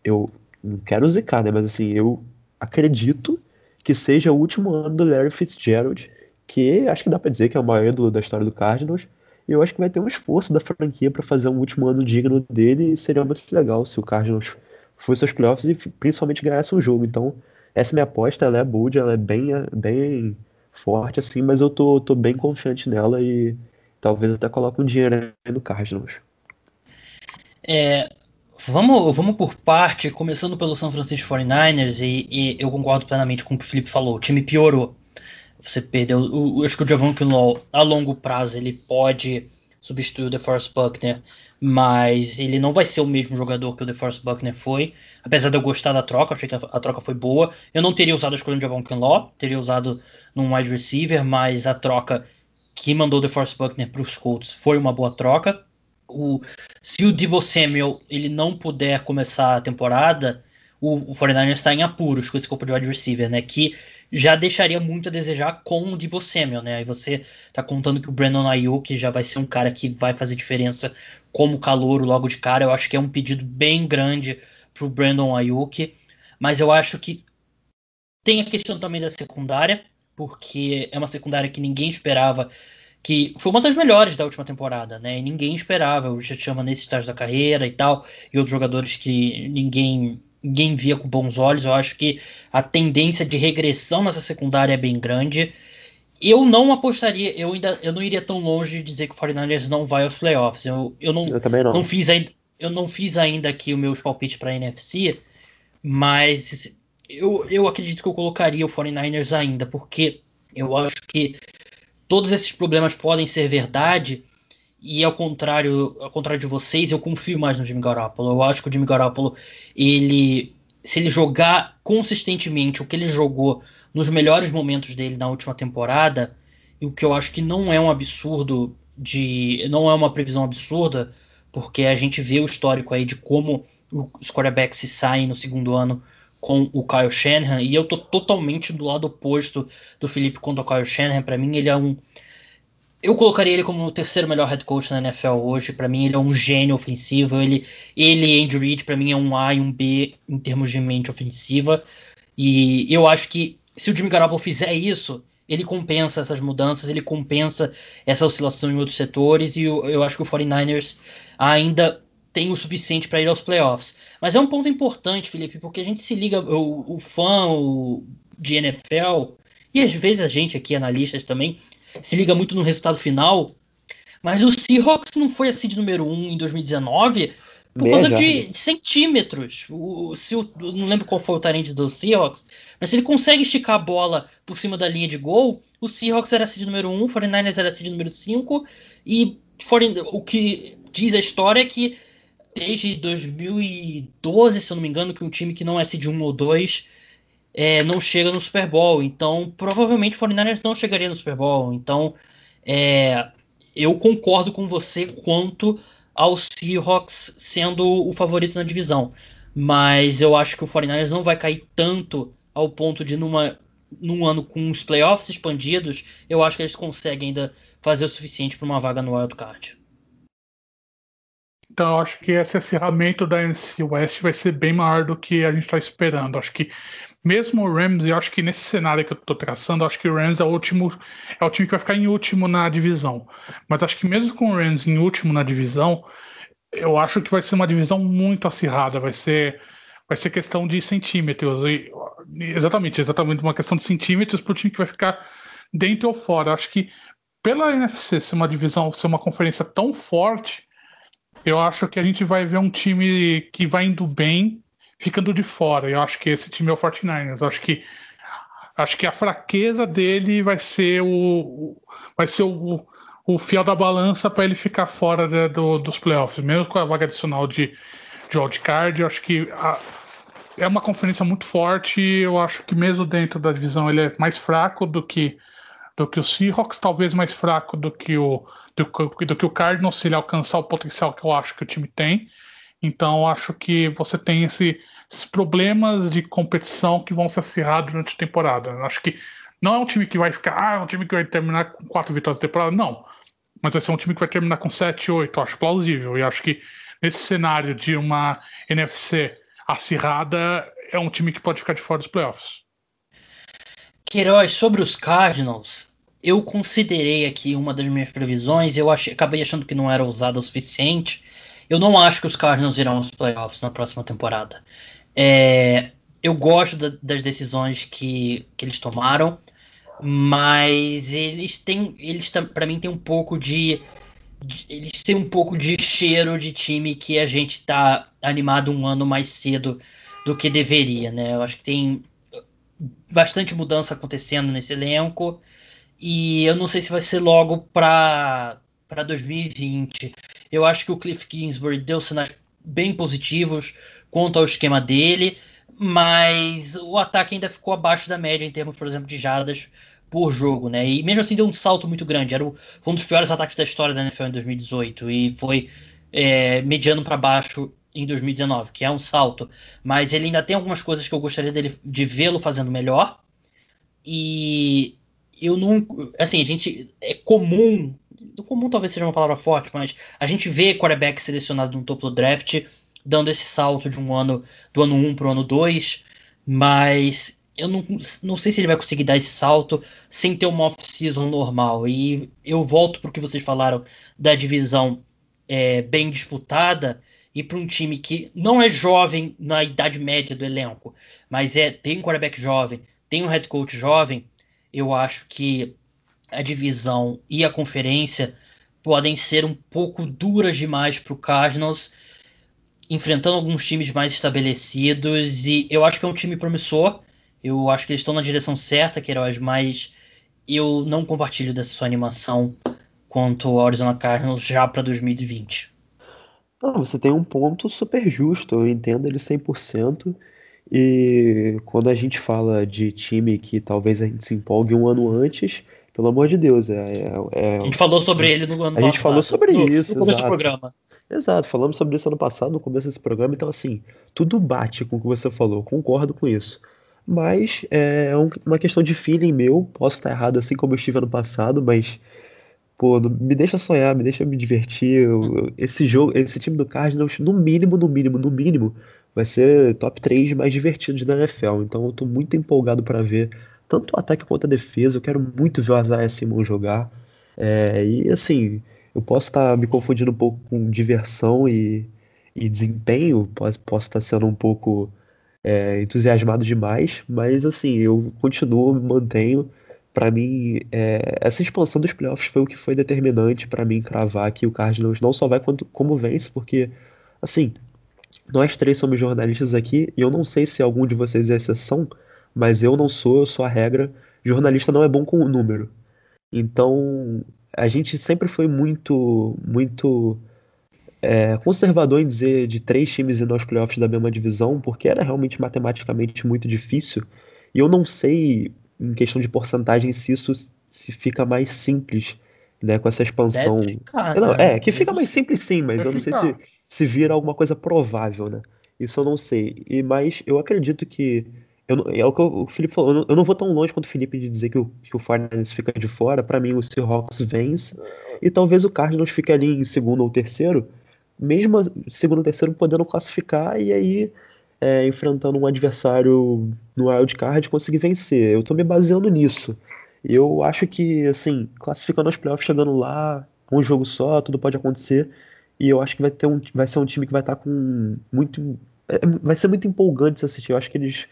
Speaker 2: Eu não quero zicar, né? Mas assim, eu acredito que seja o último ano do Larry Fitzgerald, que acho que dá para dizer que é o maior ídolo da história do Cardinals. E eu acho que vai ter um esforço da franquia para fazer um último ano digno dele e seria muito legal se o Cardinals fosse aos playoffs e principalmente ganhasse um jogo. Então, essa minha aposta, ela é bold, ela é bem, bem forte, assim, mas eu tô, tô bem confiante nela e talvez até coloque um dinheiro no Cardinals.
Speaker 1: É, vamos, vamos por parte, começando pelo São Francisco 49ers, e, e, eu concordo plenamente com o que o Felipe falou. O time piorou. Você perdeu. O, acho que o Javon Kinlaw, a longo prazo, ele pode substituir o DeForest Buckner mas ele não vai ser o mesmo jogador que o DeForest Buckner foi. Apesar de eu gostar da troca, achei que a, a troca foi boa. Eu não teria usado a escolha de Javon Kinlaw, teria usado num wide receiver, mas a troca que mandou o DeForest Buckner para os Colts foi uma boa troca. O, se o Debo Samuel ele não puder começar a temporada, o, o 49ers está em apuros com esse corpo de wide receiver, né? Que já deixaria muito a desejar com o Debo Samuel, né? Aí você tá contando que o Brandon Ayuk já vai ser um cara que vai fazer diferença como calouro logo de cara. Eu acho que é um pedido bem grande pro Brandon Ayuk, mas eu acho que tem a questão também da secundária, porque é uma secundária que ninguém esperava que foi uma das melhores da última temporada, né? E ninguém esperava. O Richard chama nesse estágio da carreira e tal, e outros jogadores que ninguém ninguém via com bons olhos. Eu acho que a tendência de regressão nessa secundária é bem grande. Eu não apostaria, eu ainda eu não iria tão longe de dizer que o 49ers não vai aos playoffs. Eu, eu, não,
Speaker 2: eu também não.
Speaker 1: não fiz ainda, eu não fiz ainda aqui os meus palpites para a NFC, mas eu, eu acredito que eu colocaria o 49ers ainda, porque eu acho que todos esses problemas podem ser verdade, e ao contrário, ao contrário de vocês, eu confio mais no Jimmy Garoppolo. Eu acho que o Jimmy Garoppolo, ele, se ele jogar consistentemente o que ele jogou nos melhores momentos dele na última temporada, e o que eu acho que não é um absurdo de, não é uma previsão absurda, porque a gente vê o histórico aí de como os quarterbacks se saem no segundo ano com o Kyle Shanahan, e eu tô totalmente do lado oposto do Felipe quanto ao Kyle Shanahan. Para mim, ele é um eu colocaria ele como o terceiro melhor head coach na NFL hoje. Para mim, ele é um gênio ofensivo. Ele, ele Andy Reid, para mim, é um A e um B em termos de mente ofensiva. E eu acho que se o Jimmy Garoppolo fizer isso, ele compensa essas mudanças, ele compensa essa oscilação em outros setores. E eu, eu acho que o 49ers ainda tem o suficiente para ir aos playoffs. Mas é um ponto importante, Felipe, porque a gente se liga, o, o fã o, de NFL, e às vezes a gente aqui, analistas também, se liga muito no resultado final, mas o Seahawks não foi a seed número 1 um em 2019 por causa de centímetros. O, se o, não lembro qual foi o talento do Seahawks, mas se ele consegue esticar a bola por cima da linha de gol, o Seahawks era seed número 1, o 49ers era seed número 5, e o que diz a história é que desde 2012, se eu não me engano, que um time que não é seed 1 ou 2 é, não chega no Super Bowl. Então, provavelmente o 49ers não chegaria no Super Bowl. Então, é, eu concordo com você quanto ao Seahawks sendo o favorito na divisão. Mas eu acho que o 49ers não vai cair tanto ao ponto de numa num ano com os playoffs expandidos, eu acho que eles conseguem ainda fazer o suficiente para uma vaga no wild card.
Speaker 3: Então, acho que esse acirramento da NFC West vai ser bem maior do que a gente está esperando. Acho que mesmo o Rams, eu acho que nesse cenário que eu tô traçando, acho que o Rams é o último, é o time que vai ficar em último na divisão. Mas acho que mesmo com o Rams em último na divisão, eu acho que vai ser uma divisão muito acirrada, vai ser vai ser questão de centímetros. E, exatamente, exatamente uma questão de centímetros para o time que vai ficar dentro ou fora. Acho que pela NFC ser uma divisão, ser uma conferência tão forte, eu acho que a gente vai ver um time que vai indo bem ficando de fora. Eu acho que esse time é o 49ers. Eu acho que acho que a fraqueza dele vai ser o vai ser o, o fiel da balança para ele ficar fora de, do, dos playoffs, mesmo com a vaga adicional de, de wildcard. Eu acho que a, é uma conferência muito forte. Eu acho que mesmo dentro da divisão ele é mais fraco do que do que o Seahawks, talvez mais fraco do que o do, do que o Cardinals se ele alcançar o potencial que eu acho que o time tem. Então, acho que você tem esse, esses problemas de competição que vão se acirrar durante a temporada. Acho que não é um time que vai ficar, ah, é um time que vai terminar com quatro vitórias da temporada, não. Mas vai ser um time que vai terminar com sete, oito, acho plausível. E acho que nesse cenário de uma NFC acirrada, é um time que pode ficar de fora dos playoffs.
Speaker 1: Queiroz, sobre os Cardinals, eu considerei aqui uma das minhas previsões, eu achei, acabei achando que não era usada o suficiente, eu não acho que os Cardinals irão aos playoffs na próxima temporada. É, eu gosto da, das decisões que, que eles tomaram, mas eles têm, eles para mim tem um pouco de, de, eles têm um pouco de cheiro de time que a gente tá animado um ano mais cedo do que deveria, né? Eu acho que tem bastante mudança acontecendo nesse elenco e eu não sei se vai ser logo para para 2020. Eu acho que o Cliff Kingsbury deu sinais bem positivos quanto ao esquema dele, mas o ataque ainda ficou abaixo da média em termos, por exemplo, de jardas por jogo, né? E mesmo assim deu um salto muito grande. Era o, foi um dos piores ataques da história da NFL em 2018 e foi é, mediano para baixo em 2019, que é um salto, mas ele ainda tem algumas coisas que eu gostaria dele, de vê-lo fazendo melhor. E eu não. Assim, a gente. É comum. Comum talvez seja uma palavra forte, mas a gente vê quarterback selecionado no topo do draft dando esse salto de um ano, do ano 1 para o ano 2, mas eu não, não sei se ele vai conseguir dar esse salto sem ter uma off-season normal. E eu volto para o que vocês falaram da divisão é, bem disputada e para um time que não é jovem na idade média do elenco, mas é tem um quarterback jovem, tem um head coach jovem, eu acho que a divisão e a conferência podem ser um pouco duras demais para o Cardinals, enfrentando alguns times mais estabelecidos. E eu acho que é um time promissor. Eu acho que eles estão na direção certa, Queiroz, mas eu não compartilho dessa sua animação quanto ao Arizona Cardinals já para 2020.
Speaker 2: Não, você tem um ponto super justo, eu entendo ele 100%. E quando a gente fala de time que talvez a gente se empolgue um ano antes, pelo amor de Deus, é, é,
Speaker 1: é... A gente falou sobre ele no ano
Speaker 2: A gente falou sobre
Speaker 1: no,
Speaker 2: isso,
Speaker 1: no começo
Speaker 2: exato.
Speaker 1: do programa.
Speaker 2: Exato, falamos sobre isso ano passado, no começo desse programa, então assim, tudo bate com o que você falou, concordo com isso. Mas é uma questão de feeling meu, posso estar errado assim como eu estive ano passado, mas pô, me deixa sonhar, me deixa me divertir. Eu, esse jogo, esse time do Cardinals, no mínimo, no mínimo, no mínimo, vai ser top 3 mais divertidos da NFL. Então eu tô muito empolgado para ver tanto o ataque quanto a defesa. Eu quero muito ver o Isaiah Simon jogar. É, e assim, eu posso estar tá me confundindo um pouco com diversão e, e desempenho, posso, posso estar tá sendo um pouco é, entusiasmado demais, mas assim, eu continuo, me mantenho. Para mim, é, essa expansão dos playoffs foi o que foi determinante para mim cravar que o Cardinals não só vai quanto, como vence, porque, assim, nós três somos jornalistas aqui e eu não sei se algum de vocês é exceção, mas eu não sou, eu sou a regra. Jornalista não é bom com o número. Então, a gente sempre foi muito, muito é, conservador em dizer de três times ir nos playoffs da mesma divisão, porque era realmente matematicamente muito difícil. E eu não sei, em questão de porcentagem, se isso se fica mais simples, né, com essa expansão.
Speaker 1: Ficar,
Speaker 2: não,
Speaker 1: né?
Speaker 2: é, que fica mais simples sim, mas eu não sei se, se vira alguma coisa provável, né? Isso eu não sei. E, mas eu acredito que. Eu, é o que o Felipe falou, eu não, eu não vou tão longe quanto o Felipe de dizer que o, que o 49ers fica de fora. Pra mim, o Seahawks vence. E talvez o Cardinals fique ali em segundo ou terceiro, mesmo segundo ou terceiro podendo classificar e aí é, enfrentando um adversário no wild card conseguir vencer. Eu tô me baseando nisso. Eu acho que, assim, classificando aos playoffs, chegando lá, um jogo só, tudo pode acontecer. E eu acho que vai ter um, vai ser um time que vai estar com muito. é, vai ser muito empolgante se assistir. Eu acho que eles,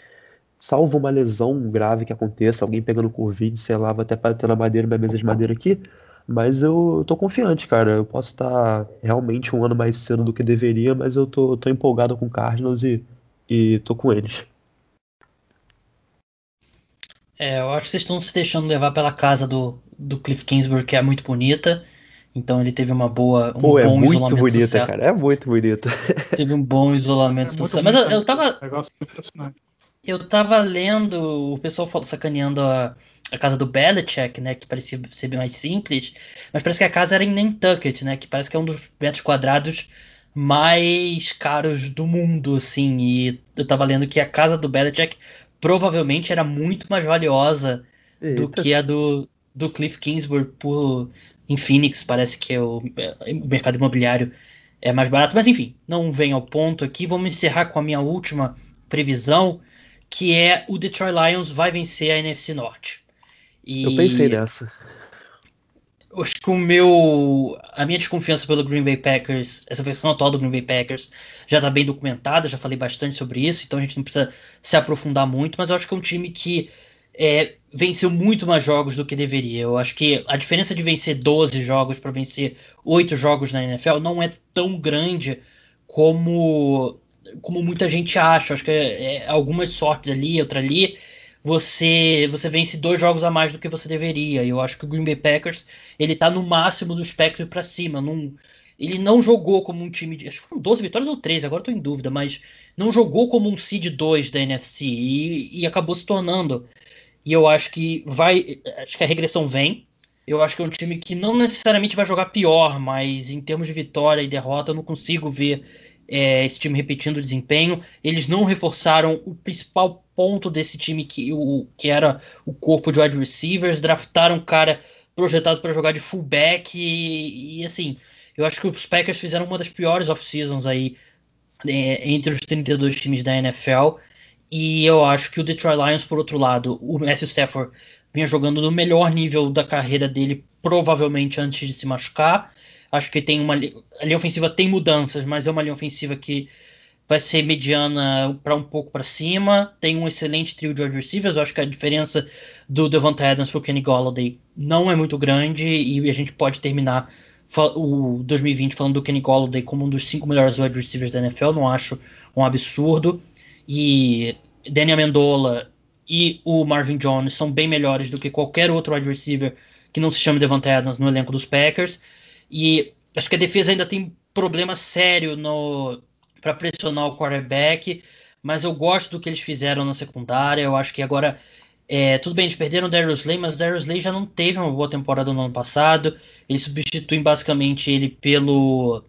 Speaker 2: salvo uma lesão grave que aconteça, alguém pegando Covid, sei lá, vou até bater na madeira, minha mesa de madeira aqui. Mas eu, tô confiante, cara. Eu posso estar realmente um ano mais cedo do que deveria, mas eu tô, tô empolgado com o Cardinals e, e tô com eles.
Speaker 1: É, eu acho que vocês estão se deixando levar pela casa do, do Cliff Kingsbury, que é muito bonita. Então ele teve uma boa, um
Speaker 2: Pô, é
Speaker 1: bom
Speaker 2: muito
Speaker 1: isolamento
Speaker 2: bonita,
Speaker 1: social.
Speaker 2: cara. É muito bonita.
Speaker 1: Teve um bom [LAUGHS] isolamento
Speaker 3: É
Speaker 1: social. Mas eu, eu tava,
Speaker 3: Negócio impressionante.
Speaker 1: Eu tava lendo o pessoal sacaneando a, a casa do Belichick, né? Que parecia ser mais simples. Mas parece que a casa era em Nantucket, né? Que parece que é um dos metros quadrados mais caros do mundo, assim. E eu tava lendo que a casa do Belichick provavelmente era muito mais valiosa do
Speaker 2: Eita.
Speaker 1: que a do, do Cliff Kingsbury por, em Phoenix. Parece que é o, é, o mercado imobiliário é mais barato. Mas enfim, não vem ao ponto aqui. Vamos encerrar com a minha última previsão, que é o Detroit Lions vai vencer a NFC Norte. E
Speaker 2: Eu pensei nessa.
Speaker 1: acho que o meu. A minha desconfiança pelo Green Bay Packers, essa versão atual do Green Bay Packers, já tá bem documentada, já falei bastante sobre isso, então a gente não precisa se aprofundar muito, mas eu acho que é um time que é, venceu muito mais jogos do que deveria. Eu acho que a diferença de vencer 12 jogos para vencer 8 jogos na NFL não é tão grande como, como muita gente acha. Acho que é, é algumas sortes ali, outra ali. Você, você vence dois jogos a mais do que você deveria. Eu acho que o Green Bay Packers ele tá no máximo do espectro para cima. Não, ele não jogou como um time de. Acho que foram 12 vitórias ou 13, agora tô em dúvida, mas não jogou como um seed 2 da NFC e, e acabou se tornando. E eu acho que vai. Acho que a regressão vem. Eu acho que é um time que não necessariamente vai jogar pior, mas em termos de vitória e derrota, eu não consigo ver é, esse time repetindo o desempenho. Eles não reforçaram o principal ponto desse time, que, o, que era o corpo de wide receivers. Draftaram um cara projetado para jogar de fullback. E, e, assim, eu acho que os Packers fizeram uma das piores off-seasons aí é, entre os 32 times da NFL. E eu acho que o Detroit Lions, por outro lado, o Matthew Stafford vinha jogando no melhor nível da carreira dele, provavelmente antes de se machucar. Acho que tem uma a linha ofensiva tem mudanças, mas é uma linha ofensiva que vai ser mediana para um pouco para cima. Tem um excelente trio de wide receivers. Eu acho que a diferença do Devonta Adams para o Kenny Golladay não é muito grande e a gente pode terminar o 2020 falando do Kenny Golladay como um dos cinco melhores wide receivers da NFL. Não acho um absurdo. E Danny Amendola e o Marvin Jones são bem melhores do que qualquer outro wide receiver que não se chame Devonta Adams no elenco dos Packers. E acho que a defesa ainda tem problema sério no para pressionar o quarterback, mas eu gosto do que eles fizeram na secundária. Eu acho que agora é, tudo bem, eles perderam o Darius Slay, mas o Darius Slay já não teve uma boa temporada no ano passado. Eles substituem basicamente ele pelo.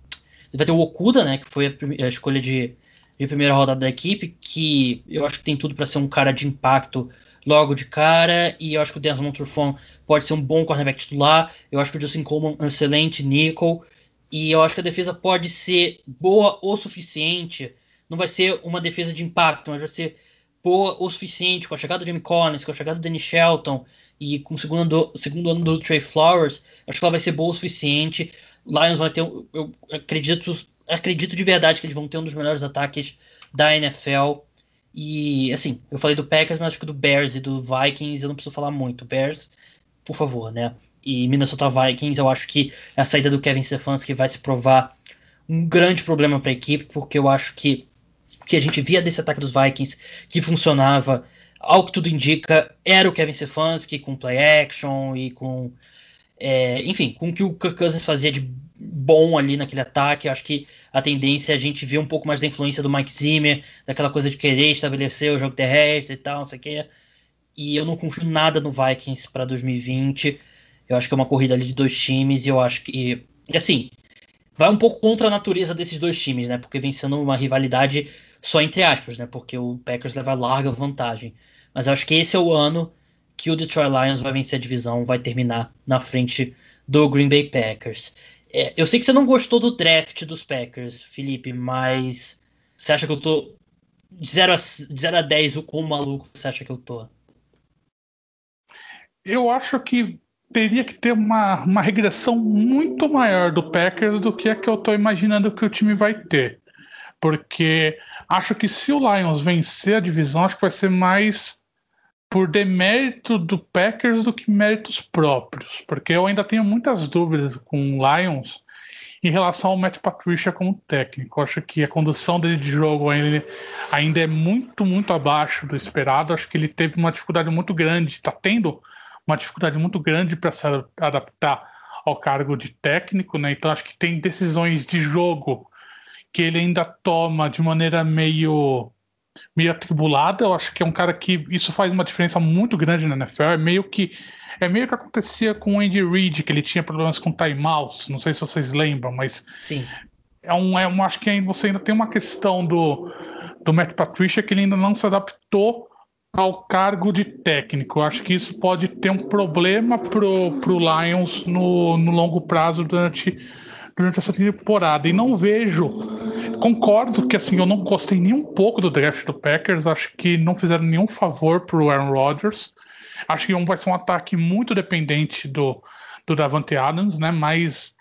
Speaker 1: Vai ter o Okuda, né? Que foi a, a escolha de, de primeira rodada da equipe, que eu acho que tem tudo para ser um cara de impacto logo de cara, e eu acho que o Desmond Trufant pode ser um bom cornerback titular, eu acho que o Justin Coleman é um excelente nickel, e eu acho que a defesa pode ser boa o suficiente, não vai ser uma defesa de impacto, mas vai ser boa o suficiente, com a chegada do Jimmy Collins, com a chegada do Danny Shelton, e com o segundo, segundo ano do Trey Flowers, acho que ela vai ser boa o suficiente, Lions vai ter, eu acredito, acredito de verdade que eles vão ter um dos melhores ataques da NFL, e, assim, eu falei do Packers, mas acho que do Bears e do Vikings eu não preciso falar muito. Bears, por favor, né? E Minnesota Vikings, eu acho que a saída do Kevin Stefanski vai se provar um grande problema para a equipe, porque eu acho que o que a gente via desse ataque dos Vikings que funcionava, ao que tudo indica, era o Kevin Stefanski com play action e com. É, enfim, com o que o Kirk Cousins fazia de bom ali naquele ataque. Eu acho que a tendência é a gente ver um pouco mais da influência do Mike Zimmer, daquela coisa de querer estabelecer o jogo terrestre e tal, não sei o quê. E eu não confio nada no Vikings para 2020. Eu acho que é uma corrida ali de dois times e eu acho que. Assim, vai um pouco contra a natureza desses dois times, né? Porque vem sendo uma rivalidade só entre aspas, né? Porque o Packers leva larga vantagem. Mas eu acho que esse é o ano que o Detroit Lions vai vencer a divisão, vai terminar na frente do Green Bay Packers. É, eu sei que você não gostou do draft dos Packers, Felipe, mas você acha que eu tô. De 0 a, de 0 a 10, o quão maluco você acha que eu tô?
Speaker 3: Eu acho que teria que ter uma, uma regressão muito maior do Packers do que a que eu tô imaginando que o time vai ter. Porque acho que se o Lions vencer a divisão, acho que vai ser mais por demérito do Packers do que méritos próprios, porque eu ainda tenho muitas dúvidas com o Lions em relação ao Matt Patricia como técnico. Eu acho que a condução dele de jogo ainda, ainda é muito, muito abaixo do esperado. Acho que ele teve uma dificuldade muito grande, está tendo uma dificuldade muito grande para se adaptar ao cargo de técnico, né? Então acho que tem decisões de jogo que ele ainda toma de maneira meio meio atribulada. Eu acho que é um cara que isso faz uma diferença muito grande na NFL. É meio que é meio que acontecia com o Andy Reid, que ele tinha problemas com timeouts. Não sei se vocês lembram, mas
Speaker 1: sim.
Speaker 3: É um, é um, acho que você ainda tem uma questão do, do Matt Patricia que ele ainda não se adaptou ao cargo de técnico. Eu acho que isso pode ter um problema pro, pro Lions no, no longo prazo durante durante essa temporada. E não vejo. Concordo que assim, eu não gostei nem um pouco do draft do Packers. Acho que não fizeram nenhum favor pro Aaron Rodgers. Acho que vai ser um ataque muito dependente do, do Davante Adams, né? Mas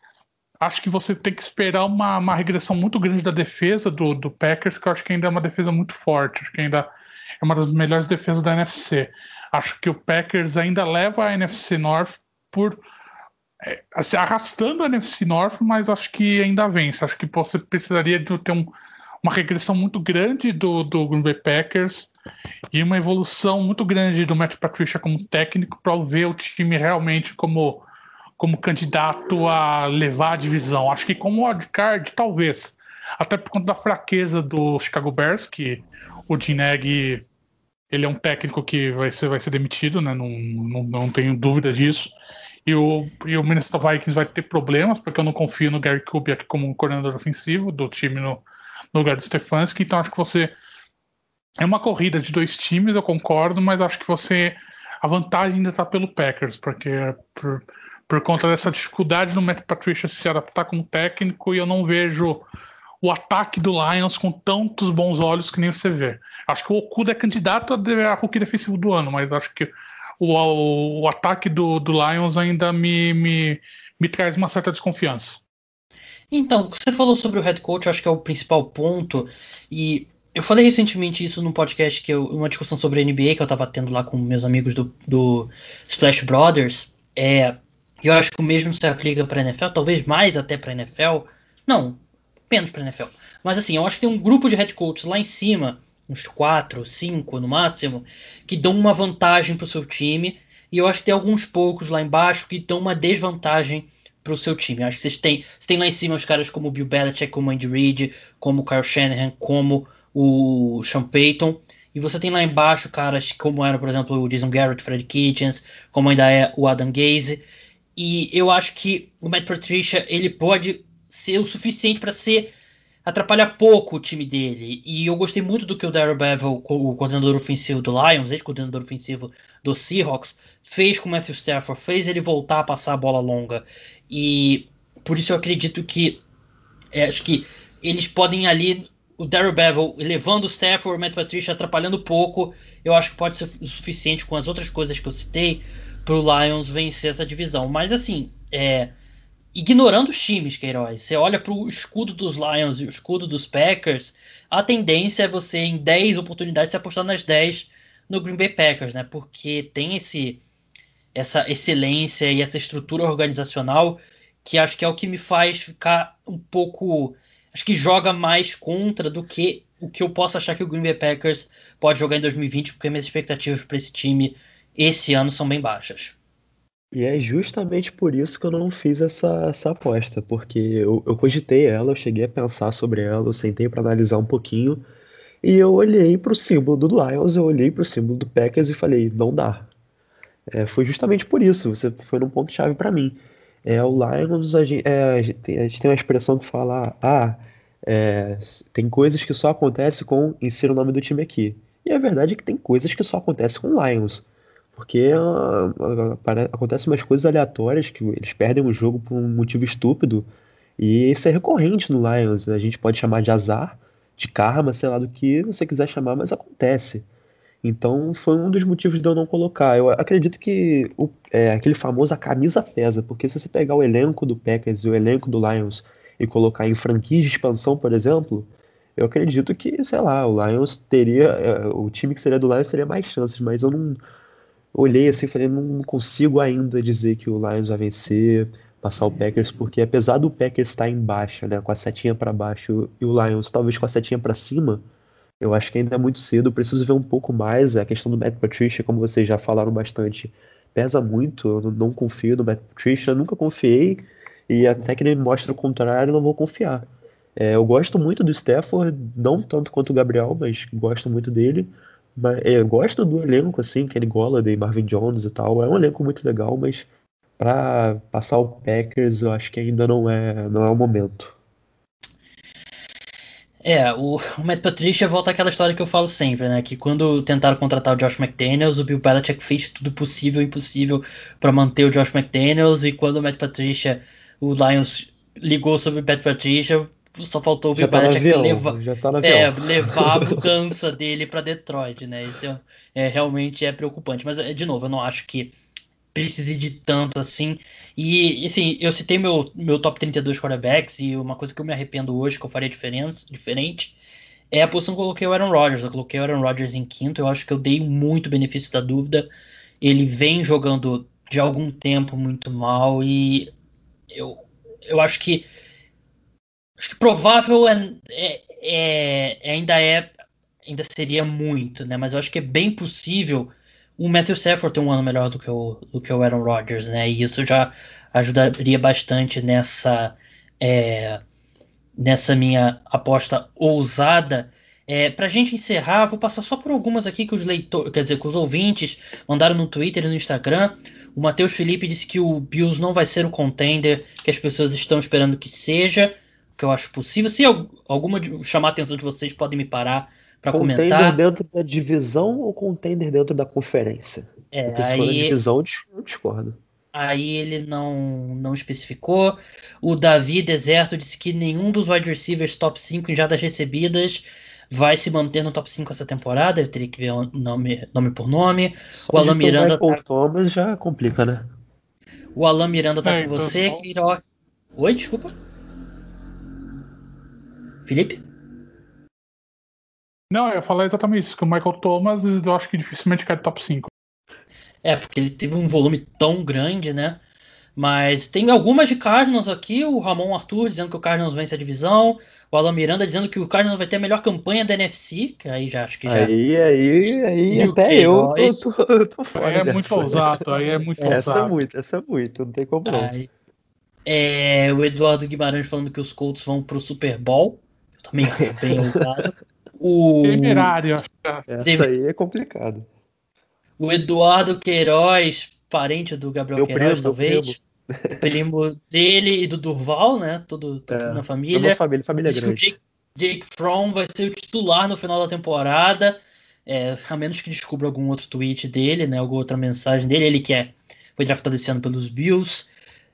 Speaker 3: acho que você tem que esperar uma, uma regressão muito grande da defesa do, do Packers, que eu acho que ainda é uma defesa muito forte. Acho que ainda é uma das melhores defesas da NFC. Acho que o Packers ainda leva a NFC North por é, assim, arrastando a NFC North, mas acho que ainda vence. Acho que você precisaria de ter um, uma regressão muito grande do, do Green Bay Packers e uma evolução muito grande do Matt Patricia como técnico para ver o time realmente como, como candidato a levar a divisão. Acho que como wildcard, talvez. Até por conta da fraqueza do Chicago Bears, que o Dineg ele é um técnico que vai ser, vai ser demitido, né? não, não, não tenho dúvida disso. E o, e o Minnesota Vikings vai ter problemas, porque eu não confio no Gary Kubiak como um coordenador ofensivo do time no, no lugar do Stefanski, então acho que você é uma corrida de dois times, eu concordo, mas acho que você a vantagem ainda está pelo Packers, porque por, por conta dessa dificuldade do Matt Patricia se adaptar como técnico e eu não vejo o ataque do Lions com tantos bons olhos que nem você vê. Acho que o Okuda é candidato a, a rookie defensivo do ano, mas acho que o, o, ataque do, do Lions ainda me, me, me traz uma certa desconfiança.
Speaker 1: Então, você falou sobre o head coach, acho que é o principal ponto. E eu falei recentemente isso num podcast que eu, uma discussão sobre a NBA que eu tava tendo lá com meus amigos do, do Splash Brothers. É, eu acho que o mesmo se aplica para NFL, talvez mais até para NFL. Não, menos para NFL. Mas assim, eu acho que tem um grupo de head coaches lá em cima, uns quatro, cinco no máximo, que dão uma vantagem pro seu time. E eu acho que tem alguns poucos lá embaixo que dão uma desvantagem pro seu time. Eu acho que vocês têm, vocês têm lá em cima os caras como o Bill Belichick, como o Andy Reid, como o Kyle Shanahan, como o Sean Payton. E você tem lá embaixo caras como era, por exemplo, o Jason Garrett, Fred Kitchens, como ainda é o Adam Gaze. E eu acho que o Matt Patricia ele pode ser o suficiente para ser atrapalhar pouco o time dele. E eu gostei muito do que o Darryl Bevel, o coordenador ofensivo do Lions, ex-coordenador ofensivo do Seahawks, fez com o Matthew Stafford, fez ele voltar a passar a bola longa. E por isso eu acredito que é, acho que eles podem ali o Daryl Bevel levando o Stafford, o Matt Patricia atrapalhando pouco, eu acho que pode ser o suficiente com as outras coisas que eu citei para o Lions vencer essa divisão. Mas assim, é, ignorando os times, Queiroz, você olha para o escudo dos Lions e o escudo dos Packers, a tendência é você em 10 oportunidades se apostar nas 10 no Green Bay Packers, né? Porque tem esse essa excelência e essa estrutura organizacional que acho que é o que me faz ficar um pouco acho que joga mais contra do que o que eu posso achar que o Green Bay Packers pode jogar em 2020, porque minhas expectativas para esse time esse ano são bem baixas.
Speaker 2: E é justamente por isso que eu não fiz essa, essa aposta, porque eu, eu cogitei ela, eu cheguei a pensar sobre ela, eu sentei para analisar um pouquinho, e eu olhei para o símbolo do Lions, eu olhei para o símbolo do Packers e falei, não dá. É, foi justamente por isso, você foi num ponto-chave para mim. É, o Lions, a gente, é, a gente, tem, uma expressão que fala, ah, é, tem coisas que só acontecem com insira o nome do time aqui. E a verdade é que tem coisas que só acontecem com Lions. Porque acontecem umas coisas aleatórias que eles perdem o jogo por um motivo estúpido. E isso é recorrente no Lions. A gente pode chamar de azar, de karma, sei lá do que você quiser chamar, mas acontece. Então foi um dos motivos de eu não colocar. Eu acredito que o, é, aquele famoso a camisa pesa, porque se você pegar o elenco do Packers e o elenco do Lions e colocar em franquias de expansão, por exemplo, eu acredito que, sei lá, o Lions teria. É, o time que seria do Lions teria mais chances, mas eu não olhei assim e falei, não consigo ainda dizer que o Lions vai vencer, passar o Packers, porque apesar do Packers estar em baixa, né, com a setinha para baixo, e o Lions talvez com a setinha para cima eu acho que ainda é muito cedo, preciso ver um pouco mais. A questão do Matt Patricia, como vocês já falaram bastante, pesa muito. Eu não confio no Matt Patricia, nunca confiei, e até que ele mostre o contrário, não vou confiar. É, eu gosto muito do Stafford, não tanto quanto o Gabriel, mas gosto muito dele. Mas, é, gosto do elenco, assim, Kenny Golladay, Marvin Jones e tal. É um elenco muito legal, mas para passar o Packers, eu acho que ainda não é, não é o momento.
Speaker 1: É, o, o Matt Patricia volta àquela história que eu falo sempre, né? Que quando tentaram contratar o Josh McDaniels, o Bill Belichick fez tudo possível e impossível para manter o Josh McDaniels, e quando o Matt Patricia, o Lions ligou sobre o Matt Patricia, só faltou o Bill tá Belichick avião, leva, tá é, levar a mudança dele para Detroit, né? Isso é, é, realmente é preocupante. Mas, é, de novo, eu não acho que precise de tanto assim. E, assim, eu citei meu, meu top 32 quarterbacks e uma coisa que eu me arrependo hoje, que eu faria diferença, diferente, é a posição que eu coloquei o Aaron Rodgers. Eu coloquei o Aaron Rodgers em quinto, eu acho que eu dei muito benefício da dúvida. Ele vem jogando de algum tempo muito mal e eu, eu acho que acho que provável é, é, é, ainda é ainda seria muito, né? Mas eu acho que é bem possível o Matthew Stafford tem um ano melhor do que o, do que o Aaron Rodgers, né? E isso já ajudaria bastante nessa, é, nessa minha aposta ousada. É, pra gente encerrar, vou passar só por algumas aqui que os leitores, quer dizer, que os ouvintes mandaram no Twitter e no Instagram. O Matheus Felipe disse que o Bills não vai ser o contender que as pessoas estão esperando que seja. Que eu acho possível. Se alguma chamar a atenção de vocês, podem me parar para
Speaker 2: Contender
Speaker 1: comentar.
Speaker 2: dentro da divisão ou contender dentro da conferência?
Speaker 1: É,
Speaker 2: Porque se for
Speaker 1: aí,
Speaker 2: divisão, eu discordo.
Speaker 1: aí ele não, não especificou. O Davi Deserto disse que nenhum dos wide receivers top 5 em jardas recebidas vai se manter no top 5 essa temporada. Eu teria que ver nome, nome por nome.
Speaker 2: Só
Speaker 1: O Alan Miranda tá-
Speaker 2: Thomas já complica, né?
Speaker 1: O Alan Miranda tá
Speaker 3: É,
Speaker 1: com
Speaker 3: então,
Speaker 1: você,
Speaker 3: então-
Speaker 1: Queiroz. Oi, desculpa. Felipe?
Speaker 3: Não, eu ia falar exatamente isso, que o Michael Thomas eu acho que dificilmente cai do top 5.
Speaker 1: É, porque ele teve um volume tão grande, né? Mas tem algumas de Cardinals aqui, o Ramon Arthur dizendo que o Cardinals vence a divisão, o Alan Miranda dizendo que o Cardinals vai ter a melhor campanha da NFC, que aí já acho que já.
Speaker 2: Aí, aí, aí,
Speaker 1: E o
Speaker 2: até eu tô, tô, tô fora
Speaker 3: é
Speaker 2: dessa.
Speaker 3: muito ousado, aí é muito
Speaker 2: Essa é
Speaker 3: ousado.
Speaker 2: muito, essa é muito, não tem como não.
Speaker 1: Aí, é, o Eduardo Guimarães falando que os Colts vão pro Super Bowl. Também acho bem [LAUGHS] ousado. O,
Speaker 3: Temerário.
Speaker 2: Essa aí é complicado.
Speaker 1: o Eduardo Queiroz, parente do Gabriel
Speaker 2: Meu
Speaker 1: Queiroz,
Speaker 2: primo,
Speaker 1: talvez. Primo dele e do Durval, né? Tudo, tudo
Speaker 2: É,
Speaker 1: na
Speaker 2: Toda
Speaker 1: família.
Speaker 2: família, família
Speaker 1: Diz que o
Speaker 2: grande.
Speaker 1: Jake, Jake Fromm vai ser o titular no final da temporada. é, a menos que descubra algum outro tweet dele, né? Alguma outra mensagem dele. Ele que é, foi draftado esse ano pelos Bills.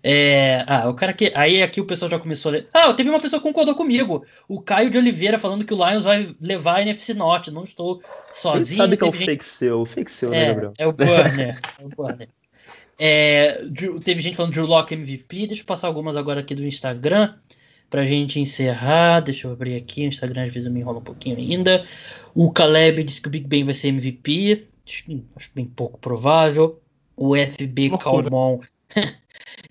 Speaker 1: É, ah, o cara que. Aí aqui o pessoal já começou a ler. Ah, teve uma pessoa que concordou comigo. O Caio de Oliveira falando que o Lions vai levar a NFC Norte. Não estou
Speaker 2: Quem
Speaker 1: sozinho.
Speaker 2: sabe que é o
Speaker 1: gente-
Speaker 2: fake seu, o fake seu, né,
Speaker 1: é,
Speaker 2: Gabriel?
Speaker 1: é o Burner. é o Burner. É, teve gente falando Drew Lock MVP. Deixa eu passar algumas agora aqui do Instagram pra gente encerrar. Deixa eu abrir aqui. O Instagram às vezes eu me enrola um pouquinho ainda. O Caleb disse que o Big Ben vai ser MVP. Acho, bem pouco provável. O FB. Calmon [LAUGHS]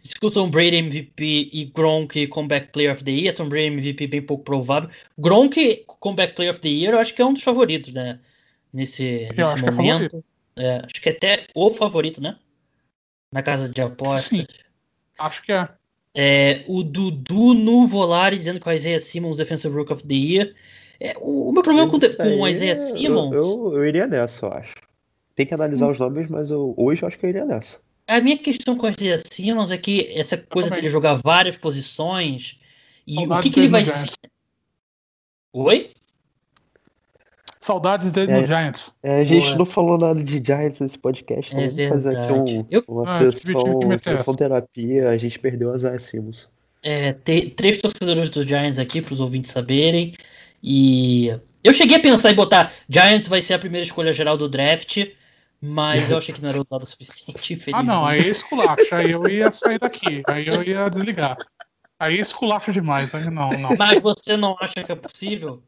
Speaker 1: diz que o Tom Brady MVP e Gronk Comeback Player of the Year. Tom Brady MVP bem pouco provável. Gronk Comeback Player of the Year eu acho que é um dos favoritos, né? Nesse,
Speaker 3: Eu
Speaker 1: nesse
Speaker 3: acho que é
Speaker 1: momento. É, acho que é até o favorito, né? Na casa de apostas.
Speaker 3: Sim. Acho que é.
Speaker 1: É, o Dudu no Volare dizendo que o Isaiah Simmons Defensive Rook of the Year. É, o, o meu problema com, com o Isaiah
Speaker 2: eu-
Speaker 1: Simmons,
Speaker 2: Eu, eu, iria nessa, eu acho. Tem que analisar
Speaker 1: Hum.
Speaker 2: os nomes, mas eu, hoje eu acho que eu iria nessa.
Speaker 1: A minha questão com o Isaiah Simmons é que essa coisa dele jogar várias posições e o
Speaker 3: Saudades
Speaker 1: que, que ele vai ser. Oi?
Speaker 3: Saudades dele
Speaker 2: É.
Speaker 3: no Giants.
Speaker 2: É, a gente
Speaker 1: Boa.
Speaker 2: não falou nada de Giants nesse podcast, então
Speaker 1: É
Speaker 2: vamos fazer aqui
Speaker 1: verdade.
Speaker 2: um-
Speaker 1: Eu-
Speaker 2: uma
Speaker 3: Ah,
Speaker 2: sessão,
Speaker 3: meter
Speaker 2: sessão terapia. A gente perdeu as Simmons.
Speaker 1: É, te- três torcedores dos Giants aqui para os ouvintes saberem. E eu cheguei a pensar em botar Giants vai ser a primeira escolha geral do draft, mas eu [LAUGHS] achei que não era usado o suficiente,
Speaker 3: Ah, não, aí é esculacha. aí eu ia sair daqui. Aí eu ia desligar. Aí é esculacha demais. Aí não, não.
Speaker 1: Mas você não acha que é possível?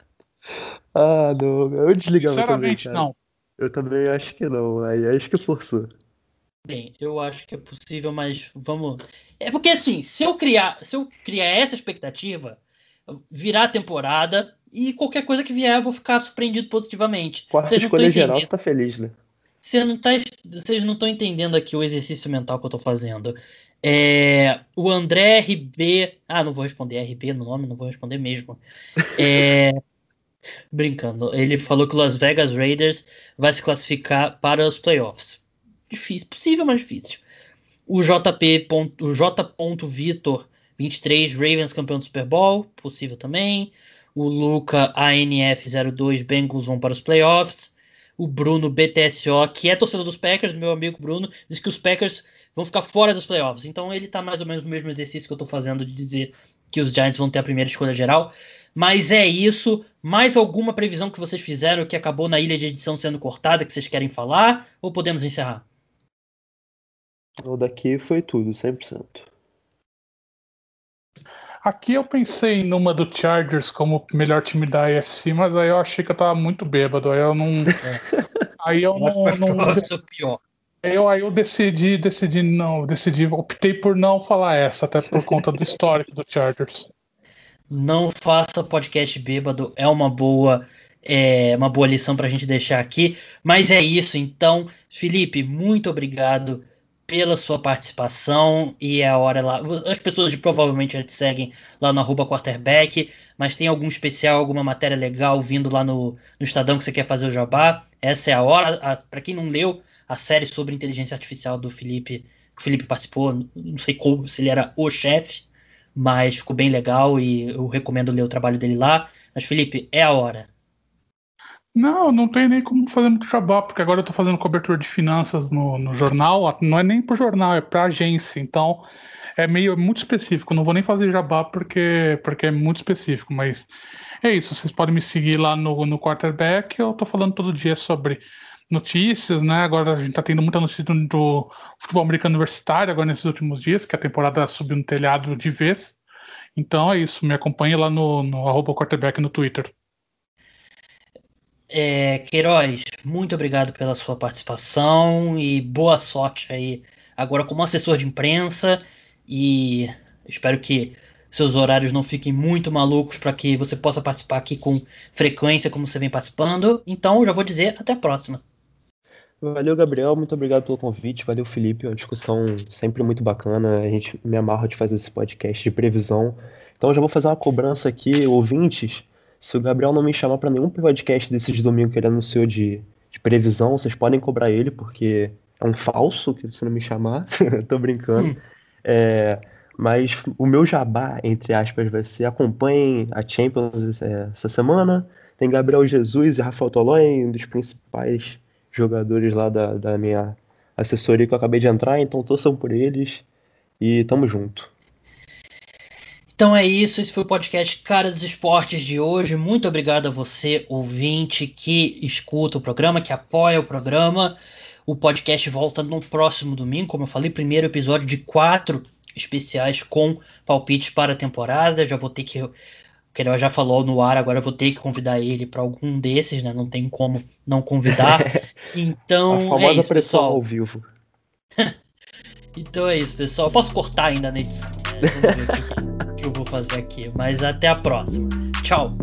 Speaker 2: Ah, não, eu desligava
Speaker 3: Sinceramente,
Speaker 2: também,
Speaker 3: não.
Speaker 2: Eu também acho que não, aí acho que forçou.
Speaker 1: Bem, eu acho que é possível, mas vamos. É porque assim, se eu criar, se eu criar essa expectativa, virar a temporada e qualquer coisa que vier, eu vou ficar surpreendido positivamente.
Speaker 2: Quarta
Speaker 1: Vocês
Speaker 2: escolha geral, você tá feliz, né?
Speaker 1: Você não tá, vocês não estão entendendo aqui o exercício mental que eu tô fazendo. É, o André RB. Ah, não vou responder RB no nome, não vou responder mesmo. É, [LAUGHS] brincando. Ele falou que o Las Vegas Raiders vai se classificar para os playoffs. Difícil, possível, mas difícil. O JP. O J. Vitor 23, Ravens campeão do Super Bowl, possível também. O Luca ANF02, Bengals vão para os playoffs. O Bruno BTSO, que é torcedor dos Packers, meu amigo Bruno, diz que os Packers vão ficar fora dos playoffs. Então ele tá mais ou menos no mesmo exercício que eu tô fazendo de dizer que os Giants vão ter a primeira escolha geral. Mas é isso. Mais alguma previsão que vocês fizeram que acabou na ilha de edição sendo cortada que vocês querem falar? Ou podemos encerrar?
Speaker 2: Então daqui foi tudo, 100%.
Speaker 3: Aqui eu pensei numa do Chargers como melhor time da AFC, mas aí eu achei que eu tava muito bêbado. Aí eu não. Aí eu
Speaker 1: Mas
Speaker 3: não. não
Speaker 1: pior.
Speaker 3: aí eu, aí eu decidi, decidi não, decidi, optei por não falar essa, até por conta do histórico do Chargers.
Speaker 1: Não faça podcast bêbado, é uma boa é uma boa lição para a gente deixar aqui. Mas é isso, então, Felipe, muito obrigado pela sua participação e é a hora lá. As pessoas provavelmente já te seguem lá no arroba quarterback, mas tem algum especial, alguma matéria legal vindo lá no, no Estadão que você quer fazer o jabá? Essa é a hora. Para quem não leu a série sobre inteligência artificial do Felipe, que o Felipe participou, não sei como, se ele era o chefe, mas ficou bem legal e eu recomendo ler o trabalho dele lá. Mas, Felipe, é a hora.
Speaker 3: Não, não tem nem como fazer muito jabá, porque agora eu tô fazendo cobertura de finanças no, no jornal. Não é nem pro jornal, é pra agência. Então é meio muito específico. Não vou nem fazer jabá porque, porque é muito específico, mas é isso. Vocês podem me seguir lá no, no quarterback. Eu tô falando todo dia sobre notícias, né? Agora a gente tá tendo muita notícia do, do futebol americano universitário agora nesses últimos dias, que a temporada subiu no telhado de vez. Então é isso. Me acompanhe lá no, no arroba quarterback no Twitter.
Speaker 1: É, Queiroz, muito obrigado pela sua participação e boa sorte aí agora como assessor de imprensa e espero que seus horários não fiquem muito malucos para que você possa participar aqui com frequência como você vem participando. Então, já vou dizer até a próxima.
Speaker 2: Valeu, Gabriel. Muito obrigado pelo convite. Valeu, Felipe. Uma discussão sempre muito bacana. A gente me amarra de fazer esse podcast de previsão. Então, já vou fazer uma cobrança aqui, ouvintes. Se o Gabriel não me chamar para nenhum podcast desse de domingo que ele anunciou de, de previsão, vocês podem cobrar ele, porque é um falso que se não me chamar. [LAUGHS] Tô brincando. Hum. É, mas o meu jabá, entre aspas, vai ser acompanhem a Champions é, essa semana. Tem Gabriel Jesus e Rafael Tolói, um dos principais jogadores lá da, da minha assessoria que eu acabei de entrar, então torçam por eles e tamo junto.
Speaker 1: Então é isso, esse foi o podcast Cara dos Esportes de hoje. Muito obrigado a você, ouvinte, que escuta o programa, que apoia o programa. O podcast volta no próximo domingo, como eu falei, primeiro episódio de quatro especiais com palpites para a temporada. Já vou ter que. Que ele já falou no ar, agora eu vou ter que convidar ele para algum desses, né? Não tem como não convidar. [LAUGHS] Então.
Speaker 2: a famosa
Speaker 1: é isso,
Speaker 2: pressão
Speaker 1: pessoal.
Speaker 2: ao vivo. [LAUGHS]
Speaker 1: então é isso, pessoal. Eu posso cortar ainda na edição. Né? Vamos ver o que, [LAUGHS] que eu vou fazer aqui. Mas até a próxima. Tchau.